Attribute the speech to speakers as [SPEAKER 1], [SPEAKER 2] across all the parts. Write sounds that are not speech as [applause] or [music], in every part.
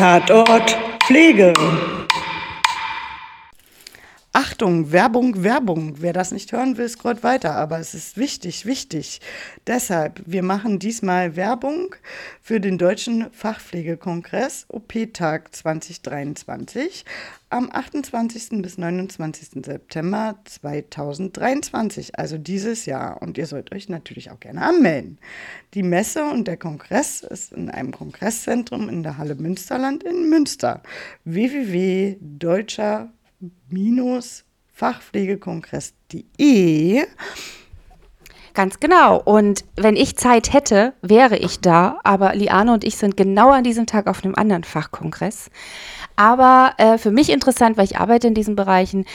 [SPEAKER 1] Tatort Pflege. Achtung, Werbung, Werbung. Wer das nicht hören will, scrollt weiter. Aber es ist wichtig, wichtig. Deshalb, wir machen diesmal Werbung für den Deutschen Fachpflegekongress OP-Tag 2023 am 28. bis 29. September 2023, also dieses Jahr. Und ihr sollt euch natürlich auch gerne anmelden. Die Messe und der Kongress ist in einem Kongresszentrum in der Halle Münsterland in Münster. www.deutscher fachpflegekongress.de.
[SPEAKER 2] Ganz genau. Und wenn ich Zeit hätte, wäre ich da. Aber Liane und ich sind genau an diesem Tag auf einem anderen Fachkongress. Aber äh, für mich interessant, weil ich arbeite in diesen Bereichen.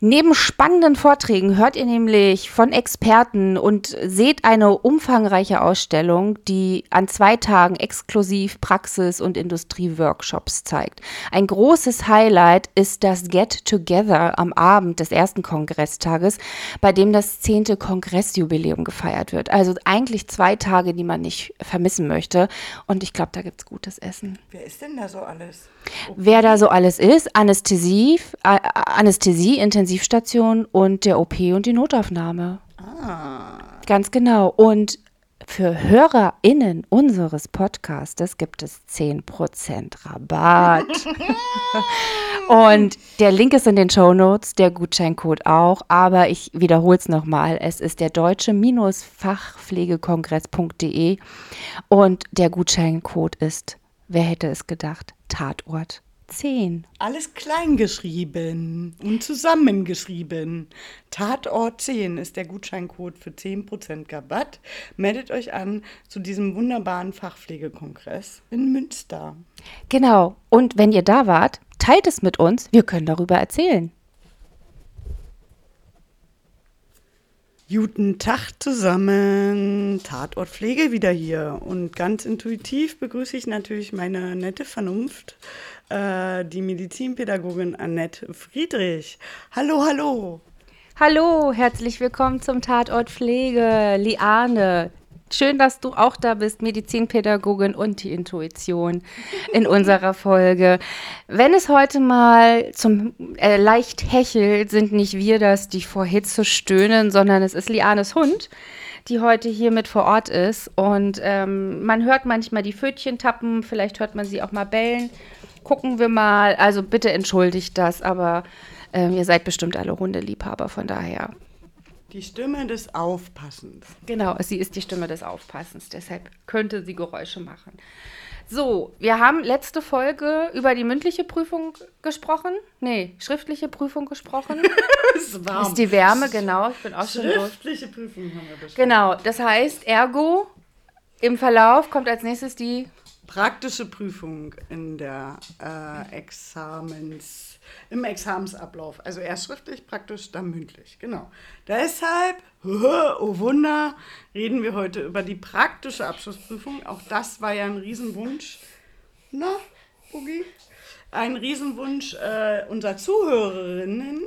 [SPEAKER 2] Neben spannenden Vorträgen hört ihr nämlich von Experten und seht eine umfangreiche Ausstellung, die an zwei Tagen exklusiv Praxis- und Industrieworkshops zeigt. Ein großes Highlight ist das Get Together am Abend des ersten Kongresstages, bei dem das zehnte Kongressjubiläum gefeiert wird. Also eigentlich zwei Tage, die man nicht vermissen möchte. Und ich glaube, da gibt es gutes Essen.
[SPEAKER 1] Wer ist denn da so alles?
[SPEAKER 2] Wer da so alles ist, Anästhesie, Anästhesie, Intensivstation und der OP und die Notaufnahme. Ah. Ganz genau. Und für HörerInnen unseres Podcastes gibt es 10% Rabatt. [laughs] und der Link ist in den Show Notes, der Gutscheincode auch. Aber ich wiederhole es nochmal. Es ist der deutsche-fachpflegekongress.de und der Gutscheincode ist, wer hätte es gedacht, Tatort 10.
[SPEAKER 1] Alles klein geschrieben und zusammengeschrieben. Tatort 10 ist der Gutscheincode für 10% Rabatt. Meldet euch an zu diesem wunderbaren Fachpflegekongress in Münster.
[SPEAKER 2] Genau. Und wenn ihr da wart, teilt es mit uns. Wir können darüber erzählen.
[SPEAKER 1] Guten Tag zusammen, Tatort Pflege wieder hier. Und ganz intuitiv begrüße ich natürlich meine nette Vernunft, äh, die Medizinpädagogin Annette Friedrich. Hallo, hallo.
[SPEAKER 2] Hallo, herzlich willkommen zum Tatort Pflege, Liane. Schön, dass du auch da bist, Medizinpädagogin und die Intuition in [laughs] unserer Folge. Wenn es heute mal zum äh, leicht hechelt, sind nicht wir das, die vor Hitze stöhnen, sondern es ist Lianes Hund, die heute hier mit vor Ort ist. Und ähm, man hört manchmal die Pfötchen tappen, vielleicht hört man sie auch mal bellen. Gucken wir mal. Also bitte entschuldigt das, aber ähm, ihr seid bestimmt alle Hundeliebhaber, von daher
[SPEAKER 1] die Stimme des Aufpassens.
[SPEAKER 2] Genau, sie ist die Stimme des Aufpassens, deshalb könnte sie Geräusche machen. So, wir haben letzte Folge über die mündliche Prüfung gesprochen. Nee, schriftliche Prüfung gesprochen. [laughs] ist warm. Ist die Wärme, genau. Ich bin auch schon durch.
[SPEAKER 1] Schriftliche Prüfung haben wir besprochen.
[SPEAKER 2] Genau, das heißt, ergo, im Verlauf kommt als nächstes die
[SPEAKER 1] praktische Prüfung in der äh, Examens im Examensablauf. Also erst schriftlich, praktisch, dann mündlich. Genau. Deshalb, [laughs] oh Wunder, reden wir heute über die praktische Abschlussprüfung. Auch das war ja ein Riesenwunsch. Na, Boogie? Ein Riesenwunsch äh, unserer Zuhörerinnen,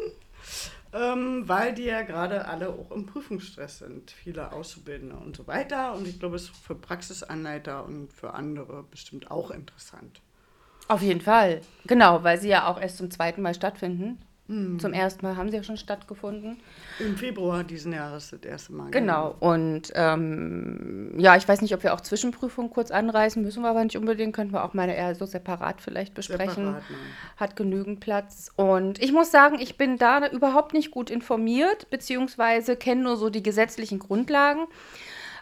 [SPEAKER 1] ähm, weil die ja gerade alle auch im Prüfungsstress sind. Viele Auszubildende und so weiter. Und ich glaube, es ist für Praxisanleiter und für andere bestimmt auch interessant.
[SPEAKER 2] Auf jeden Fall. Genau, weil sie ja auch erst zum zweiten Mal stattfinden. Mhm. Zum ersten Mal haben sie ja schon stattgefunden.
[SPEAKER 1] Im Februar diesen Jahres das erste Mal.
[SPEAKER 2] Genau. Und ähm, ja, ich weiß nicht, ob wir auch Zwischenprüfungen kurz anreißen, müssen wir aber nicht unbedingt. Könnten wir auch mal eher so separat vielleicht besprechen. Separat, Hat genügend Platz. Und ich muss sagen, ich bin da überhaupt nicht gut informiert, beziehungsweise kenne nur so die gesetzlichen Grundlagen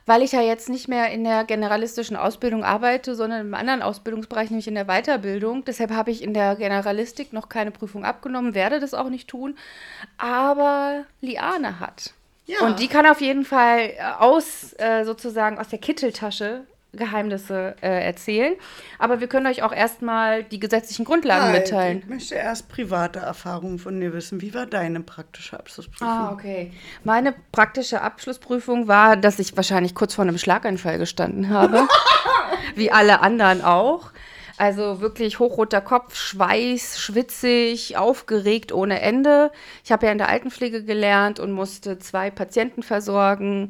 [SPEAKER 2] weil ich ja jetzt nicht mehr in der generalistischen Ausbildung arbeite, sondern im anderen Ausbildungsbereich, nämlich in der Weiterbildung. Deshalb habe ich in der Generalistik noch keine Prüfung abgenommen, werde das auch nicht tun. Aber Liane hat. Ja. Und die kann auf jeden Fall aus äh, sozusagen aus der Kitteltasche Geheimnisse äh, erzählen. Aber wir können euch auch erstmal die gesetzlichen Grundlagen Nein, mitteilen.
[SPEAKER 1] Ich möchte erst private Erfahrungen von dir wissen. Wie war deine praktische Abschlussprüfung?
[SPEAKER 2] Ah, okay. Meine praktische Abschlussprüfung war, dass ich wahrscheinlich kurz vor einem Schlaganfall gestanden habe. [laughs] wie alle anderen auch. Also wirklich hochroter Kopf, Schweiß, schwitzig, aufgeregt ohne Ende. Ich habe ja in der Altenpflege gelernt und musste zwei Patienten versorgen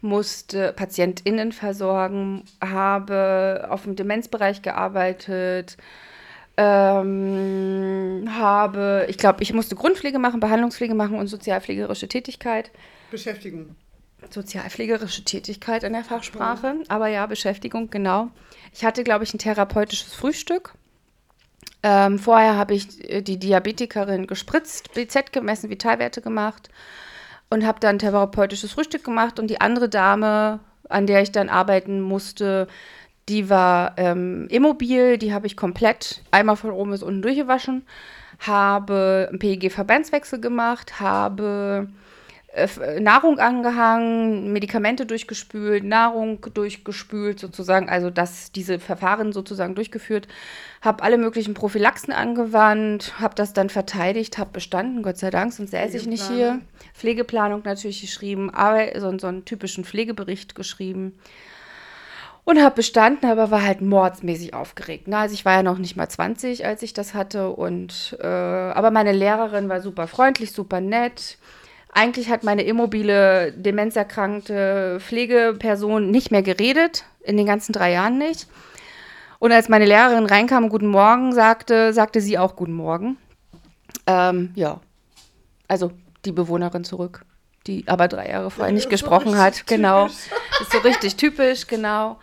[SPEAKER 2] musste PatientInnen versorgen, habe auf dem Demenzbereich gearbeitet, Ähm, habe, ich glaube, ich musste Grundpflege machen, Behandlungspflege machen und sozialpflegerische Tätigkeit.
[SPEAKER 1] Beschäftigung.
[SPEAKER 2] Sozialpflegerische Tätigkeit in der Fachsprache, aber ja, Beschäftigung, genau. Ich hatte, glaube ich, ein therapeutisches Frühstück. Ähm, vorher habe ich äh, die Diabetikerin gespritzt, BZ gemessen, Vitalwerte gemacht und habe dann therapeutisches Frühstück gemacht. Und die andere Dame, an der ich dann arbeiten musste, die war ähm, immobil, die habe ich komplett einmal von oben bis unten durchgewaschen, habe einen PEG-Verbandswechsel gemacht, habe Nahrung angehangen, Medikamente durchgespült, Nahrung durchgespült sozusagen, also das, diese Verfahren sozusagen durchgeführt, habe alle möglichen Prophylaxen angewandt, habe das dann verteidigt, habe bestanden, Gott sei Dank, sonst säße ich nicht hier. Pflegeplanung natürlich geschrieben, aber so, so einen typischen Pflegebericht geschrieben und habe bestanden, aber war halt mordsmäßig aufgeregt. Ne? Also ich war ja noch nicht mal 20, als ich das hatte und äh, aber meine Lehrerin war super freundlich, super nett eigentlich hat meine immobile, demenzerkrankte Pflegeperson nicht mehr geredet, in den ganzen drei Jahren nicht. Und als meine Lehrerin reinkam und Guten Morgen sagte, sagte sie auch Guten Morgen. Ähm, ja, also die Bewohnerin zurück, die aber drei Jahre vorher nicht gesprochen so hat. Genau, ist so richtig typisch, genau.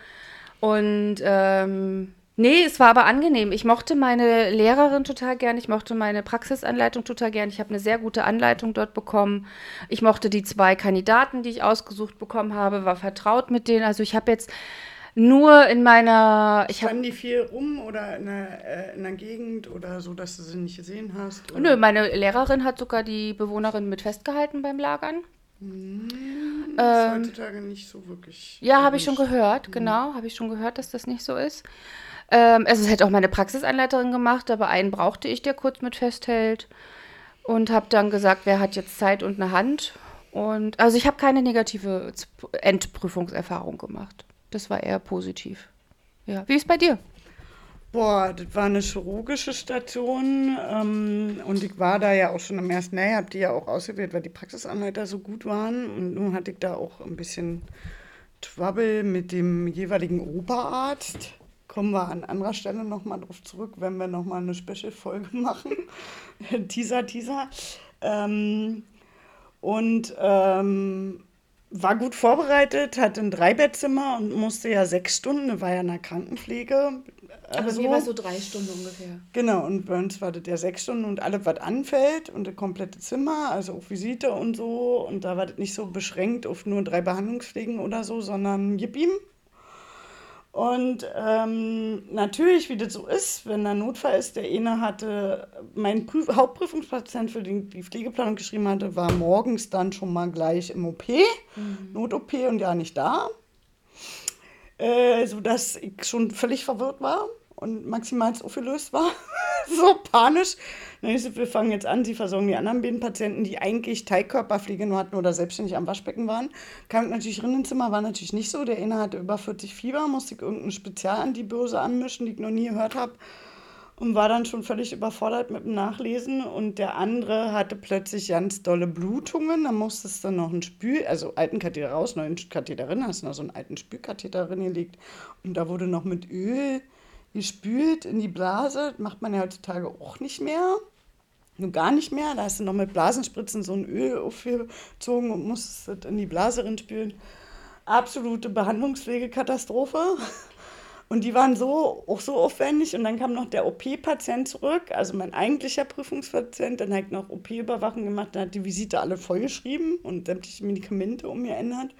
[SPEAKER 2] Und ähm, Nee, es war aber angenehm. Ich mochte meine Lehrerin total gern. Ich mochte meine Praxisanleitung total gern. Ich habe eine sehr gute Anleitung dort bekommen. Ich mochte die zwei Kandidaten, die ich ausgesucht bekommen habe, war vertraut mit denen. Also ich habe jetzt nur in meiner.
[SPEAKER 1] Ich Standen die viel rum oder in der, äh, in der Gegend oder so, dass du sie nicht gesehen hast? Oder?
[SPEAKER 2] Nö, meine Lehrerin hat sogar die Bewohnerin mit festgehalten beim Lagern.
[SPEAKER 1] Hm, das ähm, heutzutage nicht so wirklich.
[SPEAKER 2] Ja, habe ich schon gehört, hm. genau. Habe ich schon gehört, dass das nicht so ist. Ähm, also es hätte auch meine Praxisanleiterin gemacht, aber einen brauchte ich, der kurz mit festhält. Und habe dann gesagt, wer hat jetzt Zeit und eine Hand. Und also ich habe keine negative Endprüfungserfahrung gemacht. Das war eher positiv. Ja. Wie ist bei dir?
[SPEAKER 1] Boah, das war eine chirurgische Station ähm, und ich war da ja auch schon im ersten Jahr, habe die ja auch ausgewählt, weil die Praxisanleiter so gut waren und nun hatte ich da auch ein bisschen Trouble mit dem jeweiligen Oberarzt kommen wir an anderer Stelle nochmal drauf zurück, wenn wir nochmal eine Special-Folge [laughs] machen. Teaser, Teaser. Ähm, und ähm, war gut vorbereitet, hatte ein Dreibettzimmer und musste ja sechs Stunden, war ja in der Krankenpflege.
[SPEAKER 2] Aber also, mir war so drei Stunden ungefähr.
[SPEAKER 1] Genau, und bei uns war das ja sechs Stunden und alles, was anfällt und das komplette Zimmer, also auch Visite und so. Und da war das nicht so beschränkt auf nur drei Behandlungspflegen oder so, sondern gib ihm, und ähm, natürlich, wie das so ist, wenn da ein Notfall ist, der eine hatte, mein Prüf Hauptprüfungspatient, für den die Pflegeplanung geschrieben hatte, war morgens dann schon mal gleich im OP, mhm. Not-OP und ja nicht da. Äh, sodass ich schon völlig verwirrt war und maximal aufgelöst war. [laughs] [laughs] so panisch. wir fangen jetzt an, sie versorgen die anderen beiden Patienten, die eigentlich Teigkörperpflege nur hatten oder selbstständig am Waschbecken waren. Kam natürlich rein ins Zimmer, war natürlich nicht so. Der eine hatte über 40 Fieber, musste ich irgendeine Spezialantibiose anmischen, die ich noch nie gehört habe. Und war dann schon völlig überfordert mit dem Nachlesen. Und der andere hatte plötzlich ganz dolle Blutungen. Da musstest du noch einen Spül, also alten Katheter raus, neuen Katheter drin, hast noch so einen alten Spülkatheter drin gelegt. Und da wurde noch mit Öl gespült in die Blase. Macht man ja heutzutage auch nicht mehr. Nur gar nicht mehr. Da hast du noch mit Blasenspritzen so ein Öl aufgezogen und musst es in die Blase spülen. Absolute Behandlungspflegekatastrophe. Und die waren so, auch so aufwendig. Und dann kam noch der OP-Patient zurück, also mein eigentlicher Prüfungspatient. Dann hat noch OP-Überwachung gemacht, dann hat die Visite alle vollgeschrieben und sämtliche Medikamente umgeändert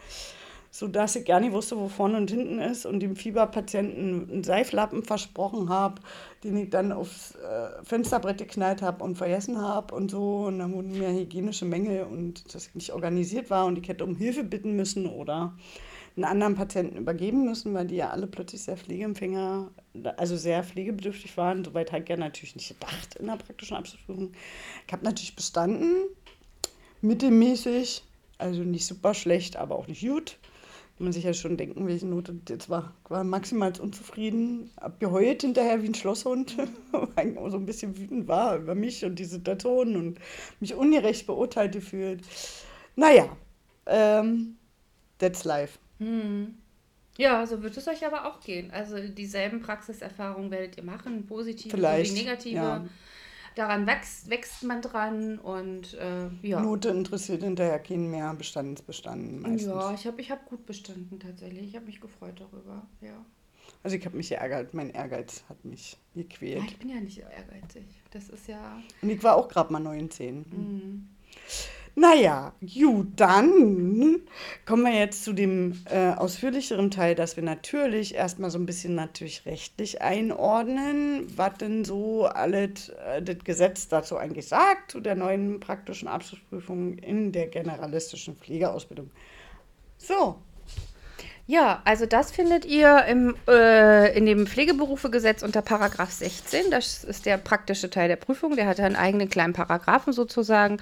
[SPEAKER 1] sodass ich gar nicht wusste, wo vorne und hinten ist und dem Fieberpatienten einen Seiflappen versprochen habe, den ich dann aufs äh, Fensterbrett geknallt habe und vergessen habe und so. Und dann wurden mir hygienische Mängel und dass ich nicht organisiert war und ich hätte um Hilfe bitten müssen oder einen anderen Patienten übergeben müssen, weil die ja alle plötzlich sehr Pflegeempfänger, also sehr pflegebedürftig waren. Soweit ich ja natürlich nicht gedacht in der praktischen Abschlussprüfung. Ich habe natürlich bestanden, mittelmäßig, also nicht super schlecht, aber auch nicht gut man sich ja schon denken, welche Note jetzt war. Ich war maximal unzufrieden, hab geheult hinterher wie ein Schlosshund, [laughs] weil ich so ein bisschen wütend war über mich und die Situation und mich ungerecht beurteilt gefühlt. Naja, ähm, that's life. Hm.
[SPEAKER 2] Ja, so wird es euch aber auch gehen. Also dieselben Praxiserfahrungen werdet ihr machen, positive Vielleicht, sowie negative. Ja. Daran wächst, wächst man dran und äh, ja.
[SPEAKER 1] Note interessiert hinterher keinen mehr, Bestand ist bestanden
[SPEAKER 2] meistens. Ja, ich habe ich hab gut bestanden tatsächlich. Ich habe mich gefreut darüber, ja.
[SPEAKER 1] Also ich habe mich geärgert, mein Ehrgeiz hat mich gequält. Ja,
[SPEAKER 2] ich bin ja nicht ehrgeizig. Das ist ja.
[SPEAKER 1] Und ich war auch gerade mal 19. Mhm. Naja, gut, dann kommen wir jetzt zu dem äh, ausführlicheren Teil, dass wir natürlich erstmal so ein bisschen natürlich rechtlich einordnen, was denn so alles äh, das Gesetz dazu eigentlich sagt, zu der neuen praktischen Abschlussprüfung in der generalistischen Pflegeausbildung. So.
[SPEAKER 2] Ja, also das findet ihr im, äh, in dem Pflegeberufegesetz unter Paragraph 16. Das ist der praktische Teil der Prüfung. Der hat einen eigenen kleinen Paragraphen sozusagen.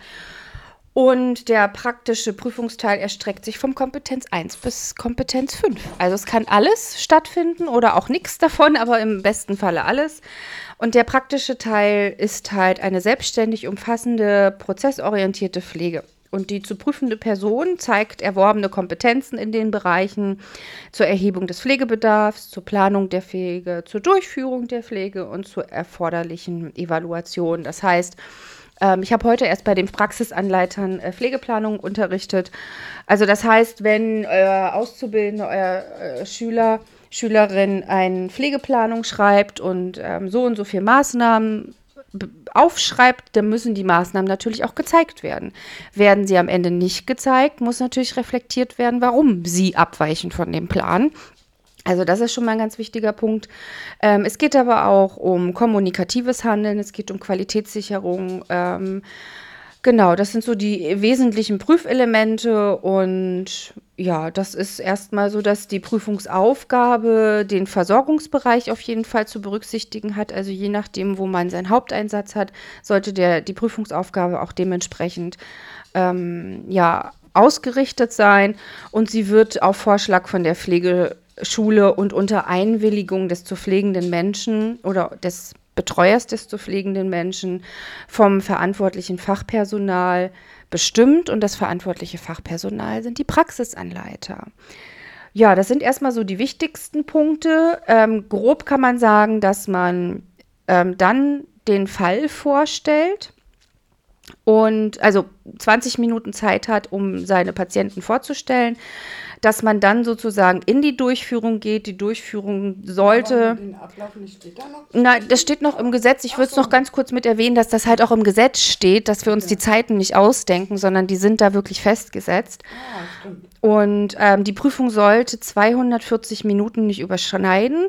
[SPEAKER 2] Und der praktische Prüfungsteil erstreckt sich vom Kompetenz 1 bis Kompetenz 5. Also es kann alles stattfinden oder auch nichts davon, [laughs] aber im besten Falle alles. Und der praktische Teil ist halt eine selbstständig umfassende, prozessorientierte Pflege. Und die zu prüfende Person zeigt erworbene Kompetenzen in den Bereichen zur Erhebung des Pflegebedarfs, zur Planung der Pflege, zur Durchführung der Pflege und zur erforderlichen Evaluation. Das heißt, ähm, ich habe heute erst bei den Praxisanleitern äh, Pflegeplanung unterrichtet. Also das heißt, wenn euer Auszubildender, euer äh, Schüler, Schülerin eine Pflegeplanung schreibt und ähm, so und so viele Maßnahmen aufschreibt, dann müssen die Maßnahmen natürlich auch gezeigt werden. Werden sie am Ende nicht gezeigt, muss natürlich reflektiert werden, warum sie abweichen von dem Plan. Also das ist schon mal ein ganz wichtiger Punkt. Ähm, es geht aber auch um kommunikatives Handeln, es geht um Qualitätssicherung. Ähm, genau, das sind so die wesentlichen Prüfelemente und ja, das ist erstmal so, dass die Prüfungsaufgabe den Versorgungsbereich auf jeden Fall zu berücksichtigen hat. Also je nachdem, wo man seinen Haupteinsatz hat, sollte der, die Prüfungsaufgabe auch dementsprechend ähm, ja, ausgerichtet sein und sie wird auf Vorschlag von der Pflege Schule und unter Einwilligung des zu pflegenden Menschen oder des Betreuers des zu pflegenden Menschen vom verantwortlichen Fachpersonal bestimmt und das verantwortliche Fachpersonal sind die Praxisanleiter. Ja, das sind erstmal so die wichtigsten Punkte. Ähm, grob kann man sagen, dass man ähm, dann den Fall vorstellt und also 20 Minuten Zeit hat, um seine Patienten vorzustellen dass man dann sozusagen in die Durchführung geht. Die Durchführung sollte. Nein, das steht noch im Gesetz. Ich würde es so. noch ganz kurz mit erwähnen, dass das halt auch im Gesetz steht, dass wir uns ja. die Zeiten nicht ausdenken, sondern die sind da wirklich festgesetzt. Ah. Und ähm, die Prüfung sollte 240 Minuten nicht überschneiden,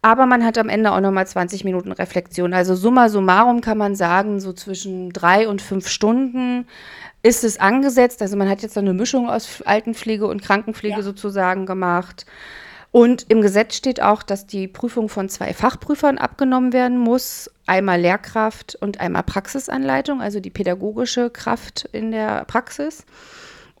[SPEAKER 2] aber man hat am Ende auch nochmal 20 Minuten Reflexion. Also summa summarum kann man sagen, so zwischen drei und fünf Stunden ist es angesetzt. Also man hat jetzt eine Mischung aus Altenpflege und Krankenpflege ja. sozusagen gemacht. Und im Gesetz steht auch, dass die Prüfung von zwei Fachprüfern abgenommen werden muss. Einmal Lehrkraft und einmal Praxisanleitung, also die pädagogische Kraft in der Praxis.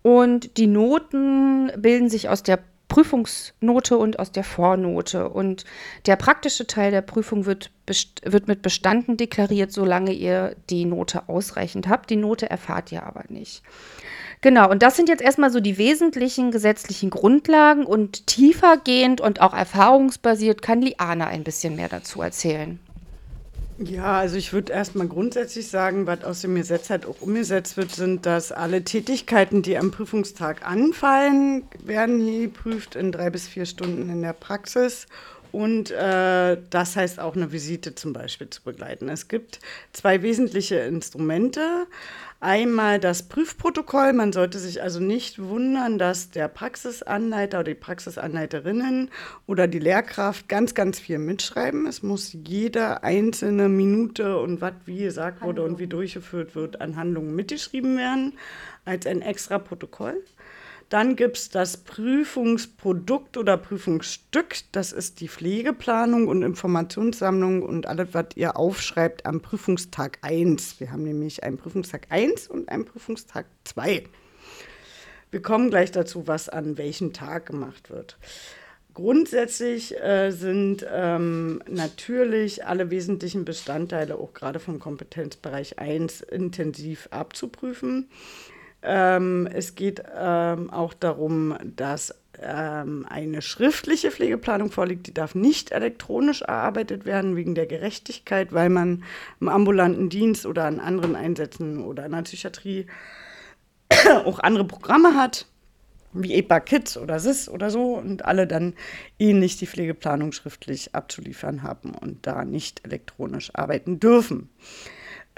[SPEAKER 2] Und die Noten bilden sich aus der Prüfungsnote und aus der Vornote. Und der praktische Teil der Prüfung wird, wird mit bestanden deklariert, solange ihr die Note ausreichend habt. Die Note erfahrt ihr aber nicht. Genau, und das sind jetzt erstmal so die wesentlichen gesetzlichen Grundlagen und tiefergehend und auch erfahrungsbasiert kann Liana ein bisschen mehr dazu erzählen.
[SPEAKER 1] Ja, also ich würde erstmal grundsätzlich sagen, was aus dem Gesetz halt auch umgesetzt wird, sind, dass alle Tätigkeiten, die am Prüfungstag anfallen, werden hier geprüft in drei bis vier Stunden in der Praxis. Und äh, das heißt auch eine Visite zum Beispiel zu begleiten. Es gibt zwei wesentliche Instrumente. Einmal das Prüfprotokoll. Man sollte sich also nicht wundern, dass der Praxisanleiter oder die Praxisanleiterinnen oder die Lehrkraft ganz, ganz viel mitschreiben. Es muss jede einzelne Minute und was wie gesagt wurde Handlung. und wie durchgeführt wird an Handlungen mitgeschrieben werden als ein extra Protokoll. Dann gibt es das Prüfungsprodukt oder Prüfungsstück. Das ist die Pflegeplanung und Informationssammlung und alles, was ihr aufschreibt am Prüfungstag 1. Wir haben nämlich einen Prüfungstag 1 und einen Prüfungstag 2. Wir kommen gleich dazu, was an welchem Tag gemacht wird. Grundsätzlich äh, sind ähm, natürlich alle wesentlichen Bestandteile, auch gerade vom Kompetenzbereich 1, intensiv abzuprüfen. Ähm, es geht ähm, auch darum, dass ähm, eine schriftliche Pflegeplanung vorliegt, die darf nicht elektronisch erarbeitet werden wegen der Gerechtigkeit, weil man im ambulanten Dienst oder an anderen Einsätzen oder in der Psychiatrie [coughs] auch andere Programme hat, wie EPA Kids oder SIS oder so und alle dann ähnlich die Pflegeplanung schriftlich abzuliefern haben und da nicht elektronisch arbeiten dürfen.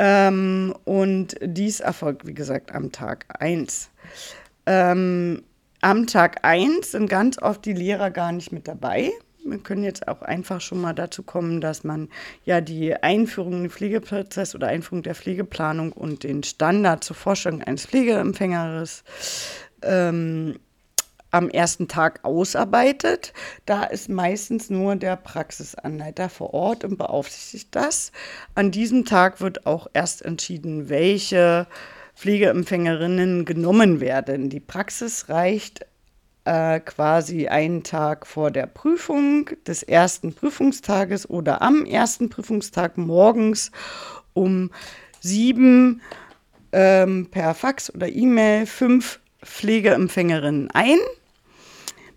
[SPEAKER 1] Ähm, und dies erfolgt, wie gesagt, am Tag 1. Ähm, am Tag 1 sind ganz oft die Lehrer gar nicht mit dabei. Wir können jetzt auch einfach schon mal dazu kommen, dass man ja die Einführung in den Pflegeprozess oder Einführung der Pflegeplanung und den Standard zur Vorstellung eines Pflegeempfängers ähm, am ersten Tag ausarbeitet. Da ist meistens nur der Praxisanleiter vor Ort und beaufsichtigt das. An diesem Tag wird auch erst entschieden, welche Pflegeempfängerinnen genommen werden. Die Praxis reicht äh, quasi einen Tag vor der Prüfung des ersten Prüfungstages oder am ersten Prüfungstag morgens um sieben ähm, per Fax oder E-Mail fünf Pflegeempfängerinnen ein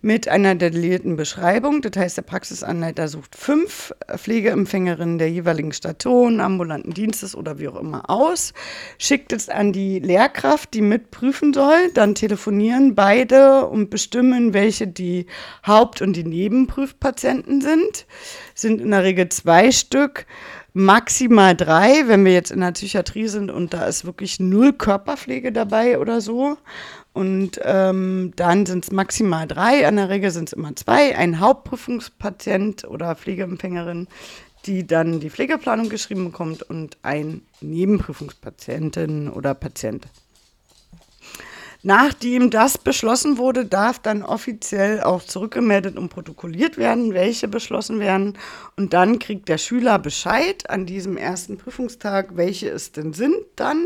[SPEAKER 1] mit einer detaillierten Beschreibung. Das heißt, der Praxisanleiter sucht fünf Pflegeempfängerinnen der jeweiligen Station, ambulanten Dienstes oder wie auch immer aus, schickt es an die Lehrkraft, die mitprüfen soll. Dann telefonieren beide und bestimmen, welche die Haupt- und die Nebenprüfpatienten sind. Sind in der Regel zwei Stück maximal drei, wenn wir jetzt in der Psychiatrie sind und da ist wirklich null Körperpflege dabei oder so. Und ähm, dann sind es maximal drei, in der Regel sind es immer zwei, ein Hauptprüfungspatient oder Pflegeempfängerin, die dann die Pflegeplanung geschrieben bekommt und ein Nebenprüfungspatientin oder Patient. Nachdem das beschlossen wurde, darf dann offiziell auch zurückgemeldet und protokolliert werden, welche beschlossen werden. Und dann kriegt der Schüler Bescheid an diesem ersten Prüfungstag, welche es denn sind dann,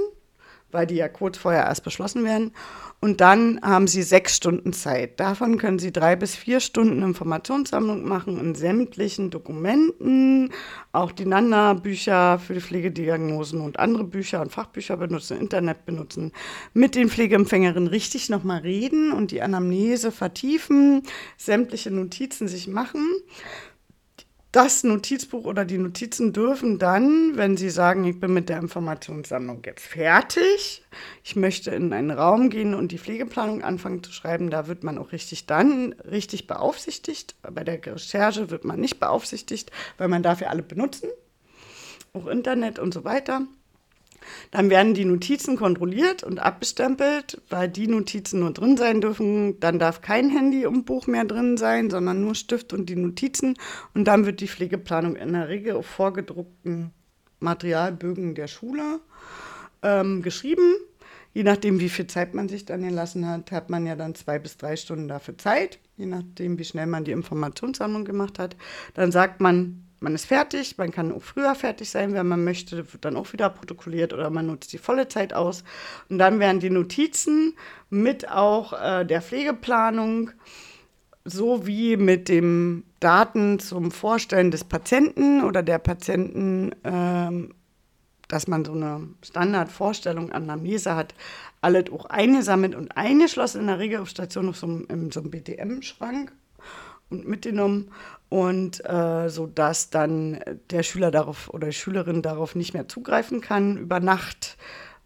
[SPEAKER 1] weil die ja kurz vorher erst beschlossen werden. Und dann haben Sie sechs Stunden Zeit. Davon können Sie drei bis vier Stunden Informationssammlung machen in sämtlichen Dokumenten, auch die Nanda-Bücher für die Pflegediagnosen und andere Bücher und Fachbücher benutzen, Internet benutzen, mit den Pflegeempfängerinnen richtig nochmal reden und die Anamnese vertiefen, sämtliche Notizen sich machen das Notizbuch oder die Notizen dürfen dann, wenn Sie sagen, ich bin mit der Informationssammlung jetzt fertig, ich möchte in einen Raum gehen und die Pflegeplanung anfangen zu schreiben, da wird man auch richtig dann richtig beaufsichtigt. Bei der Recherche wird man nicht beaufsichtigt, weil man darf ja alle benutzen, auch Internet und so weiter. Dann werden die Notizen kontrolliert und abgestempelt, weil die Notizen nur drin sein dürfen. Dann darf kein Handy und Buch mehr drin sein, sondern nur Stift und die Notizen. Und dann wird die Pflegeplanung in der Regel auf vorgedruckten Materialbögen der Schule ähm, geschrieben. Je nachdem, wie viel Zeit man sich dann gelassen hat, hat man ja dann zwei bis drei Stunden dafür Zeit, je nachdem, wie schnell man die Informationssammlung gemacht hat. Dann sagt man, man ist fertig, man kann auch früher fertig sein, wenn man möchte, wird dann auch wieder protokolliert oder man nutzt die volle Zeit aus. Und dann werden die Notizen mit auch äh, der Pflegeplanung sowie mit den Daten zum Vorstellen des Patienten oder der Patienten, ähm, dass man so eine Standardvorstellung an der Mese hat, alles auch eingesammelt und eingeschlossen in der Regel auf Station auf so in so einem BTM-Schrank und mitgenommen und äh, so dass dann der Schüler darauf oder die Schülerin darauf nicht mehr zugreifen kann über Nacht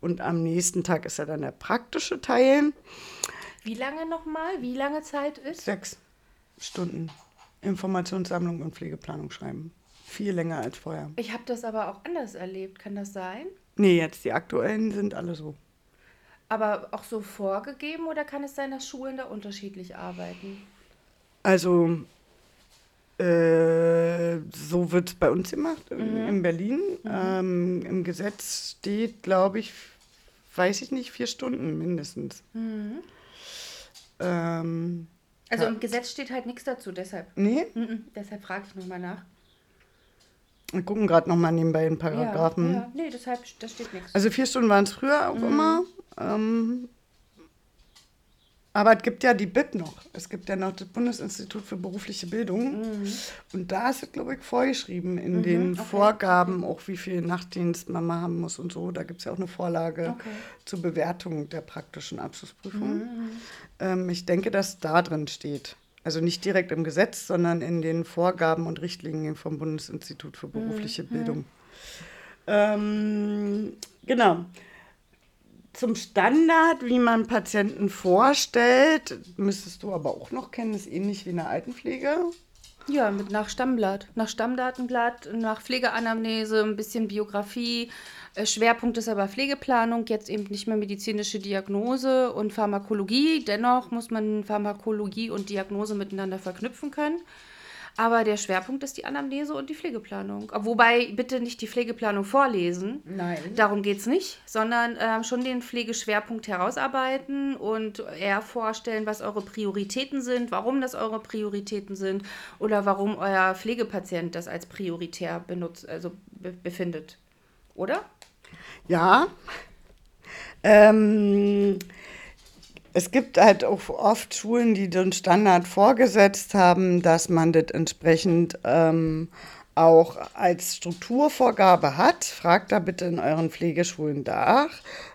[SPEAKER 1] und am nächsten Tag ist ja dann der praktische Teil.
[SPEAKER 2] Wie lange nochmal? Wie lange Zeit ist?
[SPEAKER 1] Sechs Stunden Informationssammlung und Pflegeplanung schreiben. Viel länger als vorher.
[SPEAKER 2] Ich habe das aber auch anders erlebt. Kann das sein?
[SPEAKER 1] Nee, jetzt die aktuellen sind alle so.
[SPEAKER 2] Aber auch so vorgegeben oder kann es sein, dass Schulen da unterschiedlich arbeiten?
[SPEAKER 1] Also äh, so wird es bei uns gemacht mhm. in Berlin. Mhm. Ähm, Im Gesetz steht, glaube ich, weiß ich nicht, vier Stunden mindestens. Mhm.
[SPEAKER 2] Ähm, also im Gesetz steht halt nichts dazu, deshalb. Nee? Mhm, deshalb frage ich nochmal nach.
[SPEAKER 1] Wir gucken gerade nochmal nebenbei in Paragraphen.
[SPEAKER 2] Ja, ja, nee, deshalb, da steht nichts.
[SPEAKER 1] Also vier Stunden waren es früher auch mhm. immer. Ähm, aber es gibt ja die BIP noch. Es gibt ja noch das Bundesinstitut für berufliche Bildung. Mhm. Und da ist es, glaube ich, vorgeschrieben in mhm, den okay. Vorgaben, auch wie viel Nachtdienst man mal haben muss und so. Da gibt es ja auch eine Vorlage okay. zur Bewertung der praktischen Abschlussprüfung. Mhm. Ähm, ich denke, dass da drin steht. Also nicht direkt im Gesetz, sondern in den Vorgaben und Richtlinien vom Bundesinstitut für berufliche mhm. Bildung. Ähm, genau. Zum Standard, wie man Patienten vorstellt, müsstest du aber auch noch kennen, ist ähnlich wie in der Altenpflege.
[SPEAKER 2] Ja, mit nach Stammblatt, nach Stammdatenblatt, nach Pflegeanamnese, ein bisschen Biografie. Äh, Schwerpunkt ist aber Pflegeplanung, jetzt eben nicht mehr medizinische Diagnose und Pharmakologie. Dennoch muss man Pharmakologie und Diagnose miteinander verknüpfen können. Aber der Schwerpunkt ist die Anamnese und die Pflegeplanung. Wobei bitte nicht die Pflegeplanung vorlesen.
[SPEAKER 1] Nein.
[SPEAKER 2] Darum geht es nicht, sondern äh, schon den Pflegeschwerpunkt herausarbeiten und eher vorstellen, was eure Prioritäten sind, warum das eure Prioritäten sind oder warum euer Pflegepatient das als prioritär benutzt, also be befindet. Oder?
[SPEAKER 1] Ja. Ähm, es gibt halt auch oft Schulen, die den Standard vorgesetzt haben, dass man das entsprechend ähm, auch als Strukturvorgabe hat. Fragt da bitte in euren Pflegeschulen nach.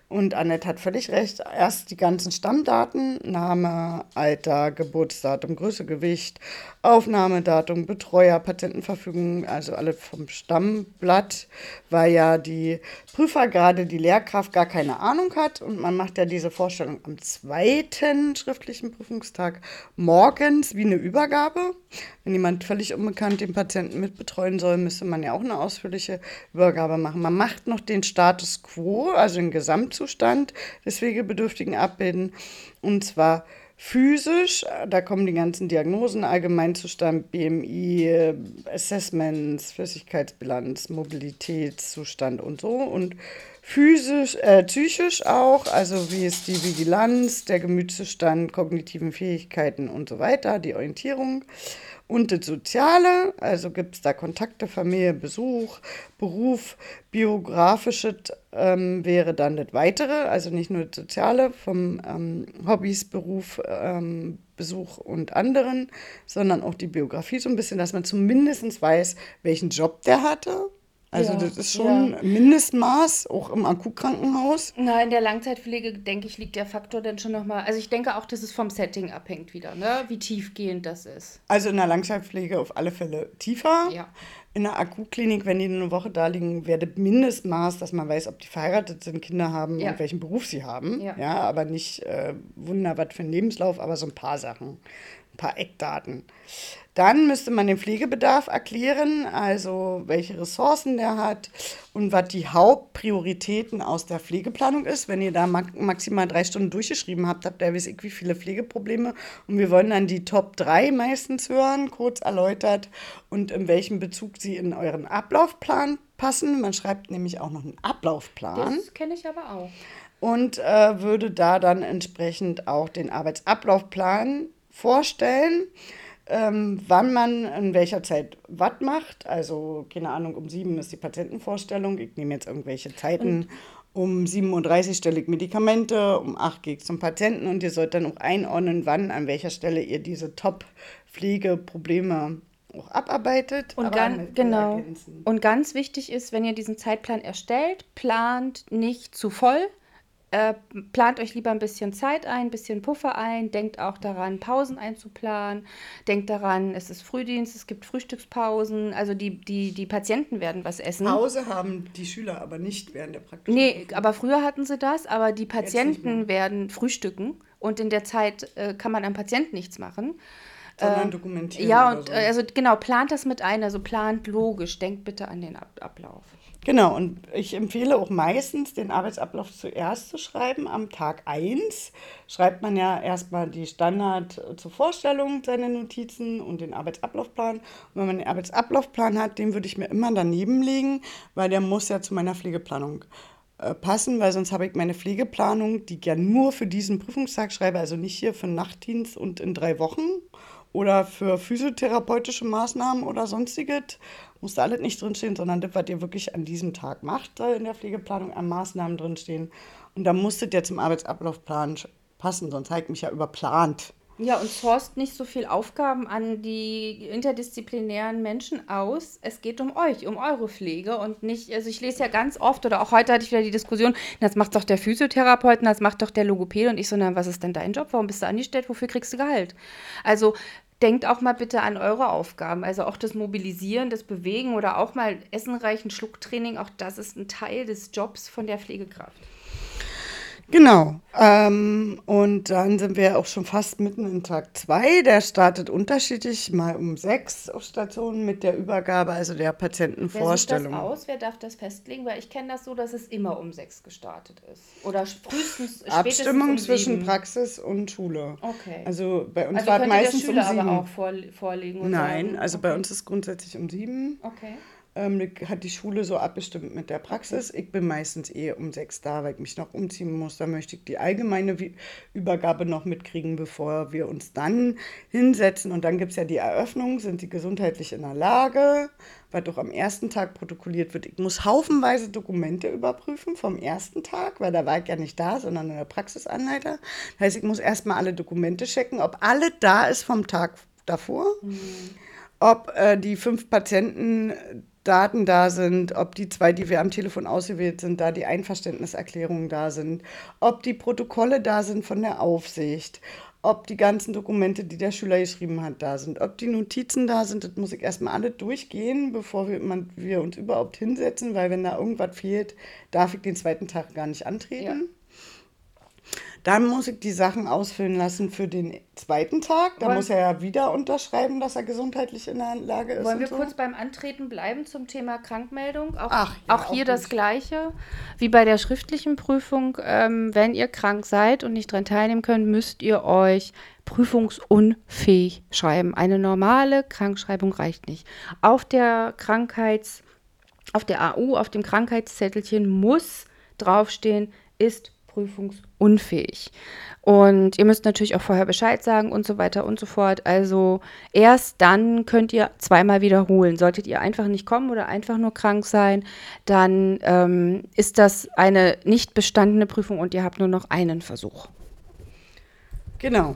[SPEAKER 1] Und Annette hat völlig recht. Erst die ganzen Stammdaten, Name, Alter, Geburtsdatum, Größe, Gewicht, Aufnahmedatum, Betreuer, Patientenverfügung, also alle vom Stammblatt, weil ja die Prüfer gerade die Lehrkraft gar keine Ahnung hat und man macht ja diese Vorstellung am zweiten schriftlichen Prüfungstag morgens wie eine Übergabe. Wenn jemand völlig unbekannt den Patienten mitbetreuen soll, müsste man ja auch eine ausführliche Übergabe machen. Man macht noch den Status quo, also den Gesamtzustand des Pflegebedürftigen abbilden und zwar Physisch, da kommen die ganzen Diagnosen, Allgemeinzustand, BMI, Assessments, Flüssigkeitsbilanz, Mobilitätszustand und so. Und physisch, äh, psychisch auch, also wie ist die Vigilanz, der Gemütszustand, kognitiven Fähigkeiten und so weiter, die Orientierung. Und das Soziale, also gibt es da Kontakte, Familie, Besuch, Beruf, biografisches ähm, wäre dann das Weitere, also nicht nur das Soziale vom ähm, Hobbys, Beruf, ähm, Besuch und anderen, sondern auch die Biografie so ein bisschen, dass man zumindest weiß, welchen Job der hatte also ja, das ist schon ja. Mindestmaß, auch im Akutkrankenhaus.
[SPEAKER 2] Na, in der Langzeitpflege, denke ich, liegt der Faktor dann schon nochmal. Also ich denke auch, dass es vom Setting abhängt wieder, ne? wie tiefgehend das ist.
[SPEAKER 1] Also in der Langzeitpflege auf alle Fälle tiefer.
[SPEAKER 2] Ja.
[SPEAKER 1] In der Akutklinik, wenn die eine Woche da liegen, wäre das Mindestmaß, dass man weiß, ob die verheiratet sind, Kinder haben ja. und welchen Beruf sie haben. Ja, ja aber nicht äh, Wunder, was für ein Lebenslauf, aber so ein paar Sachen, ein paar Eckdaten. Dann müsste man den Pflegebedarf erklären, also welche Ressourcen der hat und was die Hauptprioritäten aus der Pflegeplanung ist. Wenn ihr da maximal drei Stunden durchgeschrieben habt, habt ihr weiß ich wie viele Pflegeprobleme. Und wir wollen dann die Top 3 meistens hören, kurz erläutert und in welchem Bezug sie in euren Ablaufplan passen. Man schreibt nämlich auch noch einen Ablaufplan.
[SPEAKER 2] Das kenne ich aber auch.
[SPEAKER 1] Und äh, würde da dann entsprechend auch den Arbeitsablaufplan vorstellen ähm, wann man in welcher Zeit was macht. Also, keine Ahnung, um sieben ist die Patientenvorstellung. Ich nehme jetzt irgendwelche Zeiten. Um 7.30 Uhr stelle ich Medikamente, um 8 Uhr gehe ich zum Patienten und ihr sollt dann auch einordnen, wann, an welcher Stelle ihr diese Top-Pflegeprobleme auch abarbeitet.
[SPEAKER 2] Und, ganz, genau. und ganz wichtig ist, wenn ihr diesen Zeitplan erstellt, plant nicht zu voll, äh, plant euch lieber ein bisschen Zeit ein, ein bisschen Puffer ein, denkt auch daran, Pausen einzuplanen, denkt daran, es ist Frühdienst, es gibt Frühstückspausen, also die, die, die Patienten werden was essen.
[SPEAKER 1] Pause haben die Schüler aber nicht während der Praxis.
[SPEAKER 2] Nee, aber früher hatten sie das, aber die Patienten werden frühstücken und in der Zeit äh, kann man am Patienten nichts machen.
[SPEAKER 1] Sondern äh, dokumentieren.
[SPEAKER 2] Ja, und so. Äh, also genau, plant das mit ein, also plant logisch, denkt bitte an den Ab Ablauf.
[SPEAKER 1] Genau, und ich empfehle auch meistens, den Arbeitsablauf zuerst zu schreiben. Am Tag 1 schreibt man ja erstmal die Standard zur Vorstellung, seine Notizen und den Arbeitsablaufplan. Und wenn man den Arbeitsablaufplan hat, den würde ich mir immer daneben legen, weil der muss ja zu meiner Pflegeplanung äh, passen, weil sonst habe ich meine Pflegeplanung, die ich ja nur für diesen Prüfungstag schreibe, also nicht hier für Nachtdienst und in drei Wochen oder für physiotherapeutische Maßnahmen oder sonstiges muss da alles nicht drinstehen, sondern das, was ihr wirklich an diesem Tag macht, soll in der Pflegeplanung an Maßnahmen drinstehen. Und da musstet ihr zum Arbeitsablaufplan passen, sonst zeigt mich ja überplant.
[SPEAKER 2] Ja, und sourced nicht so viel Aufgaben an die interdisziplinären Menschen aus. Es geht um euch, um eure Pflege und nicht, also ich lese ja ganz oft oder auch heute hatte ich wieder die Diskussion, das macht doch der Physiotherapeut, das macht doch der Logopäde und ich so, na, was ist denn dein Job? Warum bist du angestellt? Wofür kriegst du Gehalt? Also denkt auch mal bitte an eure Aufgaben. Also auch das Mobilisieren, das Bewegen oder auch mal essenreichen Schlucktraining, auch das ist ein Teil des Jobs von der Pflegekraft.
[SPEAKER 1] Genau. Ähm, und dann sind wir auch schon fast mitten in Tag 2. Der startet unterschiedlich, mal um sechs auf Stationen mit der Übergabe, also der Patientenvorstellung.
[SPEAKER 2] Wer das aus? Wer darf das festlegen? Weil ich kenne das so, dass es immer um sechs gestartet ist. Oder frühestens
[SPEAKER 1] Abstimmung
[SPEAKER 2] um
[SPEAKER 1] zwischen
[SPEAKER 2] sieben.
[SPEAKER 1] Praxis und Schule.
[SPEAKER 2] Okay.
[SPEAKER 1] Also bei uns
[SPEAKER 2] Also
[SPEAKER 1] war meistens
[SPEAKER 2] der Schüler
[SPEAKER 1] um sieben.
[SPEAKER 2] aber auch vor, vorlegen
[SPEAKER 1] Nein,
[SPEAKER 2] sagen,
[SPEAKER 1] also
[SPEAKER 2] okay.
[SPEAKER 1] bei uns ist grundsätzlich um sieben.
[SPEAKER 2] Okay.
[SPEAKER 1] Ähm, hat die Schule so abgestimmt mit der Praxis. Ich bin meistens eh um sechs da, weil ich mich noch umziehen muss. Da möchte ich die allgemeine Übergabe noch mitkriegen, bevor wir uns dann hinsetzen. Und dann gibt es ja die Eröffnung, sind sie gesundheitlich in der Lage, weil doch am ersten Tag protokolliert wird. Ich muss haufenweise Dokumente überprüfen vom ersten Tag, weil da war ich ja nicht da, sondern der Praxisanleiter. Das heißt, ich muss erstmal alle Dokumente checken, ob alle da ist vom Tag davor ob äh, die fünf Patientendaten da sind, ob die zwei, die wir am Telefon ausgewählt sind, da die Einverständniserklärungen da sind, ob die Protokolle da sind von der Aufsicht, ob die ganzen Dokumente, die der Schüler geschrieben hat, da sind, ob die Notizen da sind. Das muss ich erstmal alle durchgehen, bevor wir, man, wir uns überhaupt hinsetzen, weil wenn da irgendwas fehlt, darf ich den zweiten Tag gar nicht antreten. Dann muss ich die Sachen ausfüllen lassen für den zweiten Tag. Da
[SPEAKER 2] Wollen-
[SPEAKER 1] muss er ja wieder unterschreiben, dass er gesundheitlich in der Lage ist.
[SPEAKER 2] Wollen wir
[SPEAKER 1] so.
[SPEAKER 2] kurz beim Antreten bleiben zum Thema Krankmeldung? Auch,
[SPEAKER 1] Ach, ja,
[SPEAKER 2] auch hier
[SPEAKER 1] auch
[SPEAKER 2] das. Gleiche wie bei der schriftlichen Prüfung. Ähm, wenn ihr krank seid und nicht daran teilnehmen könnt, müsst ihr euch prüfungsunfähig schreiben. Eine normale Krankschreibung reicht nicht. Auf der Krankheits, auf der AU, auf dem Krankheitszettelchen muss draufstehen, ist prüfungsunfähig. Und ihr müsst natürlich auch vorher Bescheid sagen und so weiter und so fort. Also erst dann könnt ihr zweimal wiederholen. Solltet ihr einfach nicht kommen oder einfach nur krank sein, dann ähm, ist das eine nicht bestandene Prüfung und ihr habt nur noch einen Versuch.
[SPEAKER 1] Genau.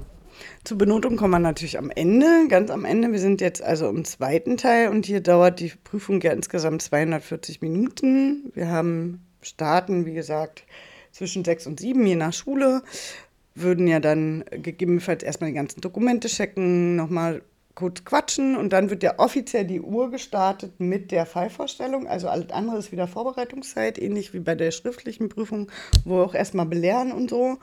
[SPEAKER 1] Zur Benotung kommen wir natürlich am Ende, ganz am Ende. Wir sind jetzt also im zweiten Teil und hier dauert die Prüfung ja insgesamt 240 Minuten. Wir haben starten, wie gesagt, zwischen sechs und sieben, je nach Schule. Würden ja dann gegebenenfalls erstmal die ganzen Dokumente checken, nochmal kurz quatschen und dann wird ja offiziell die Uhr gestartet mit der Fallvorstellung. Also alles andere ist wieder Vorbereitungszeit, ähnlich wie bei der schriftlichen Prüfung, wo auch erstmal belehren und so.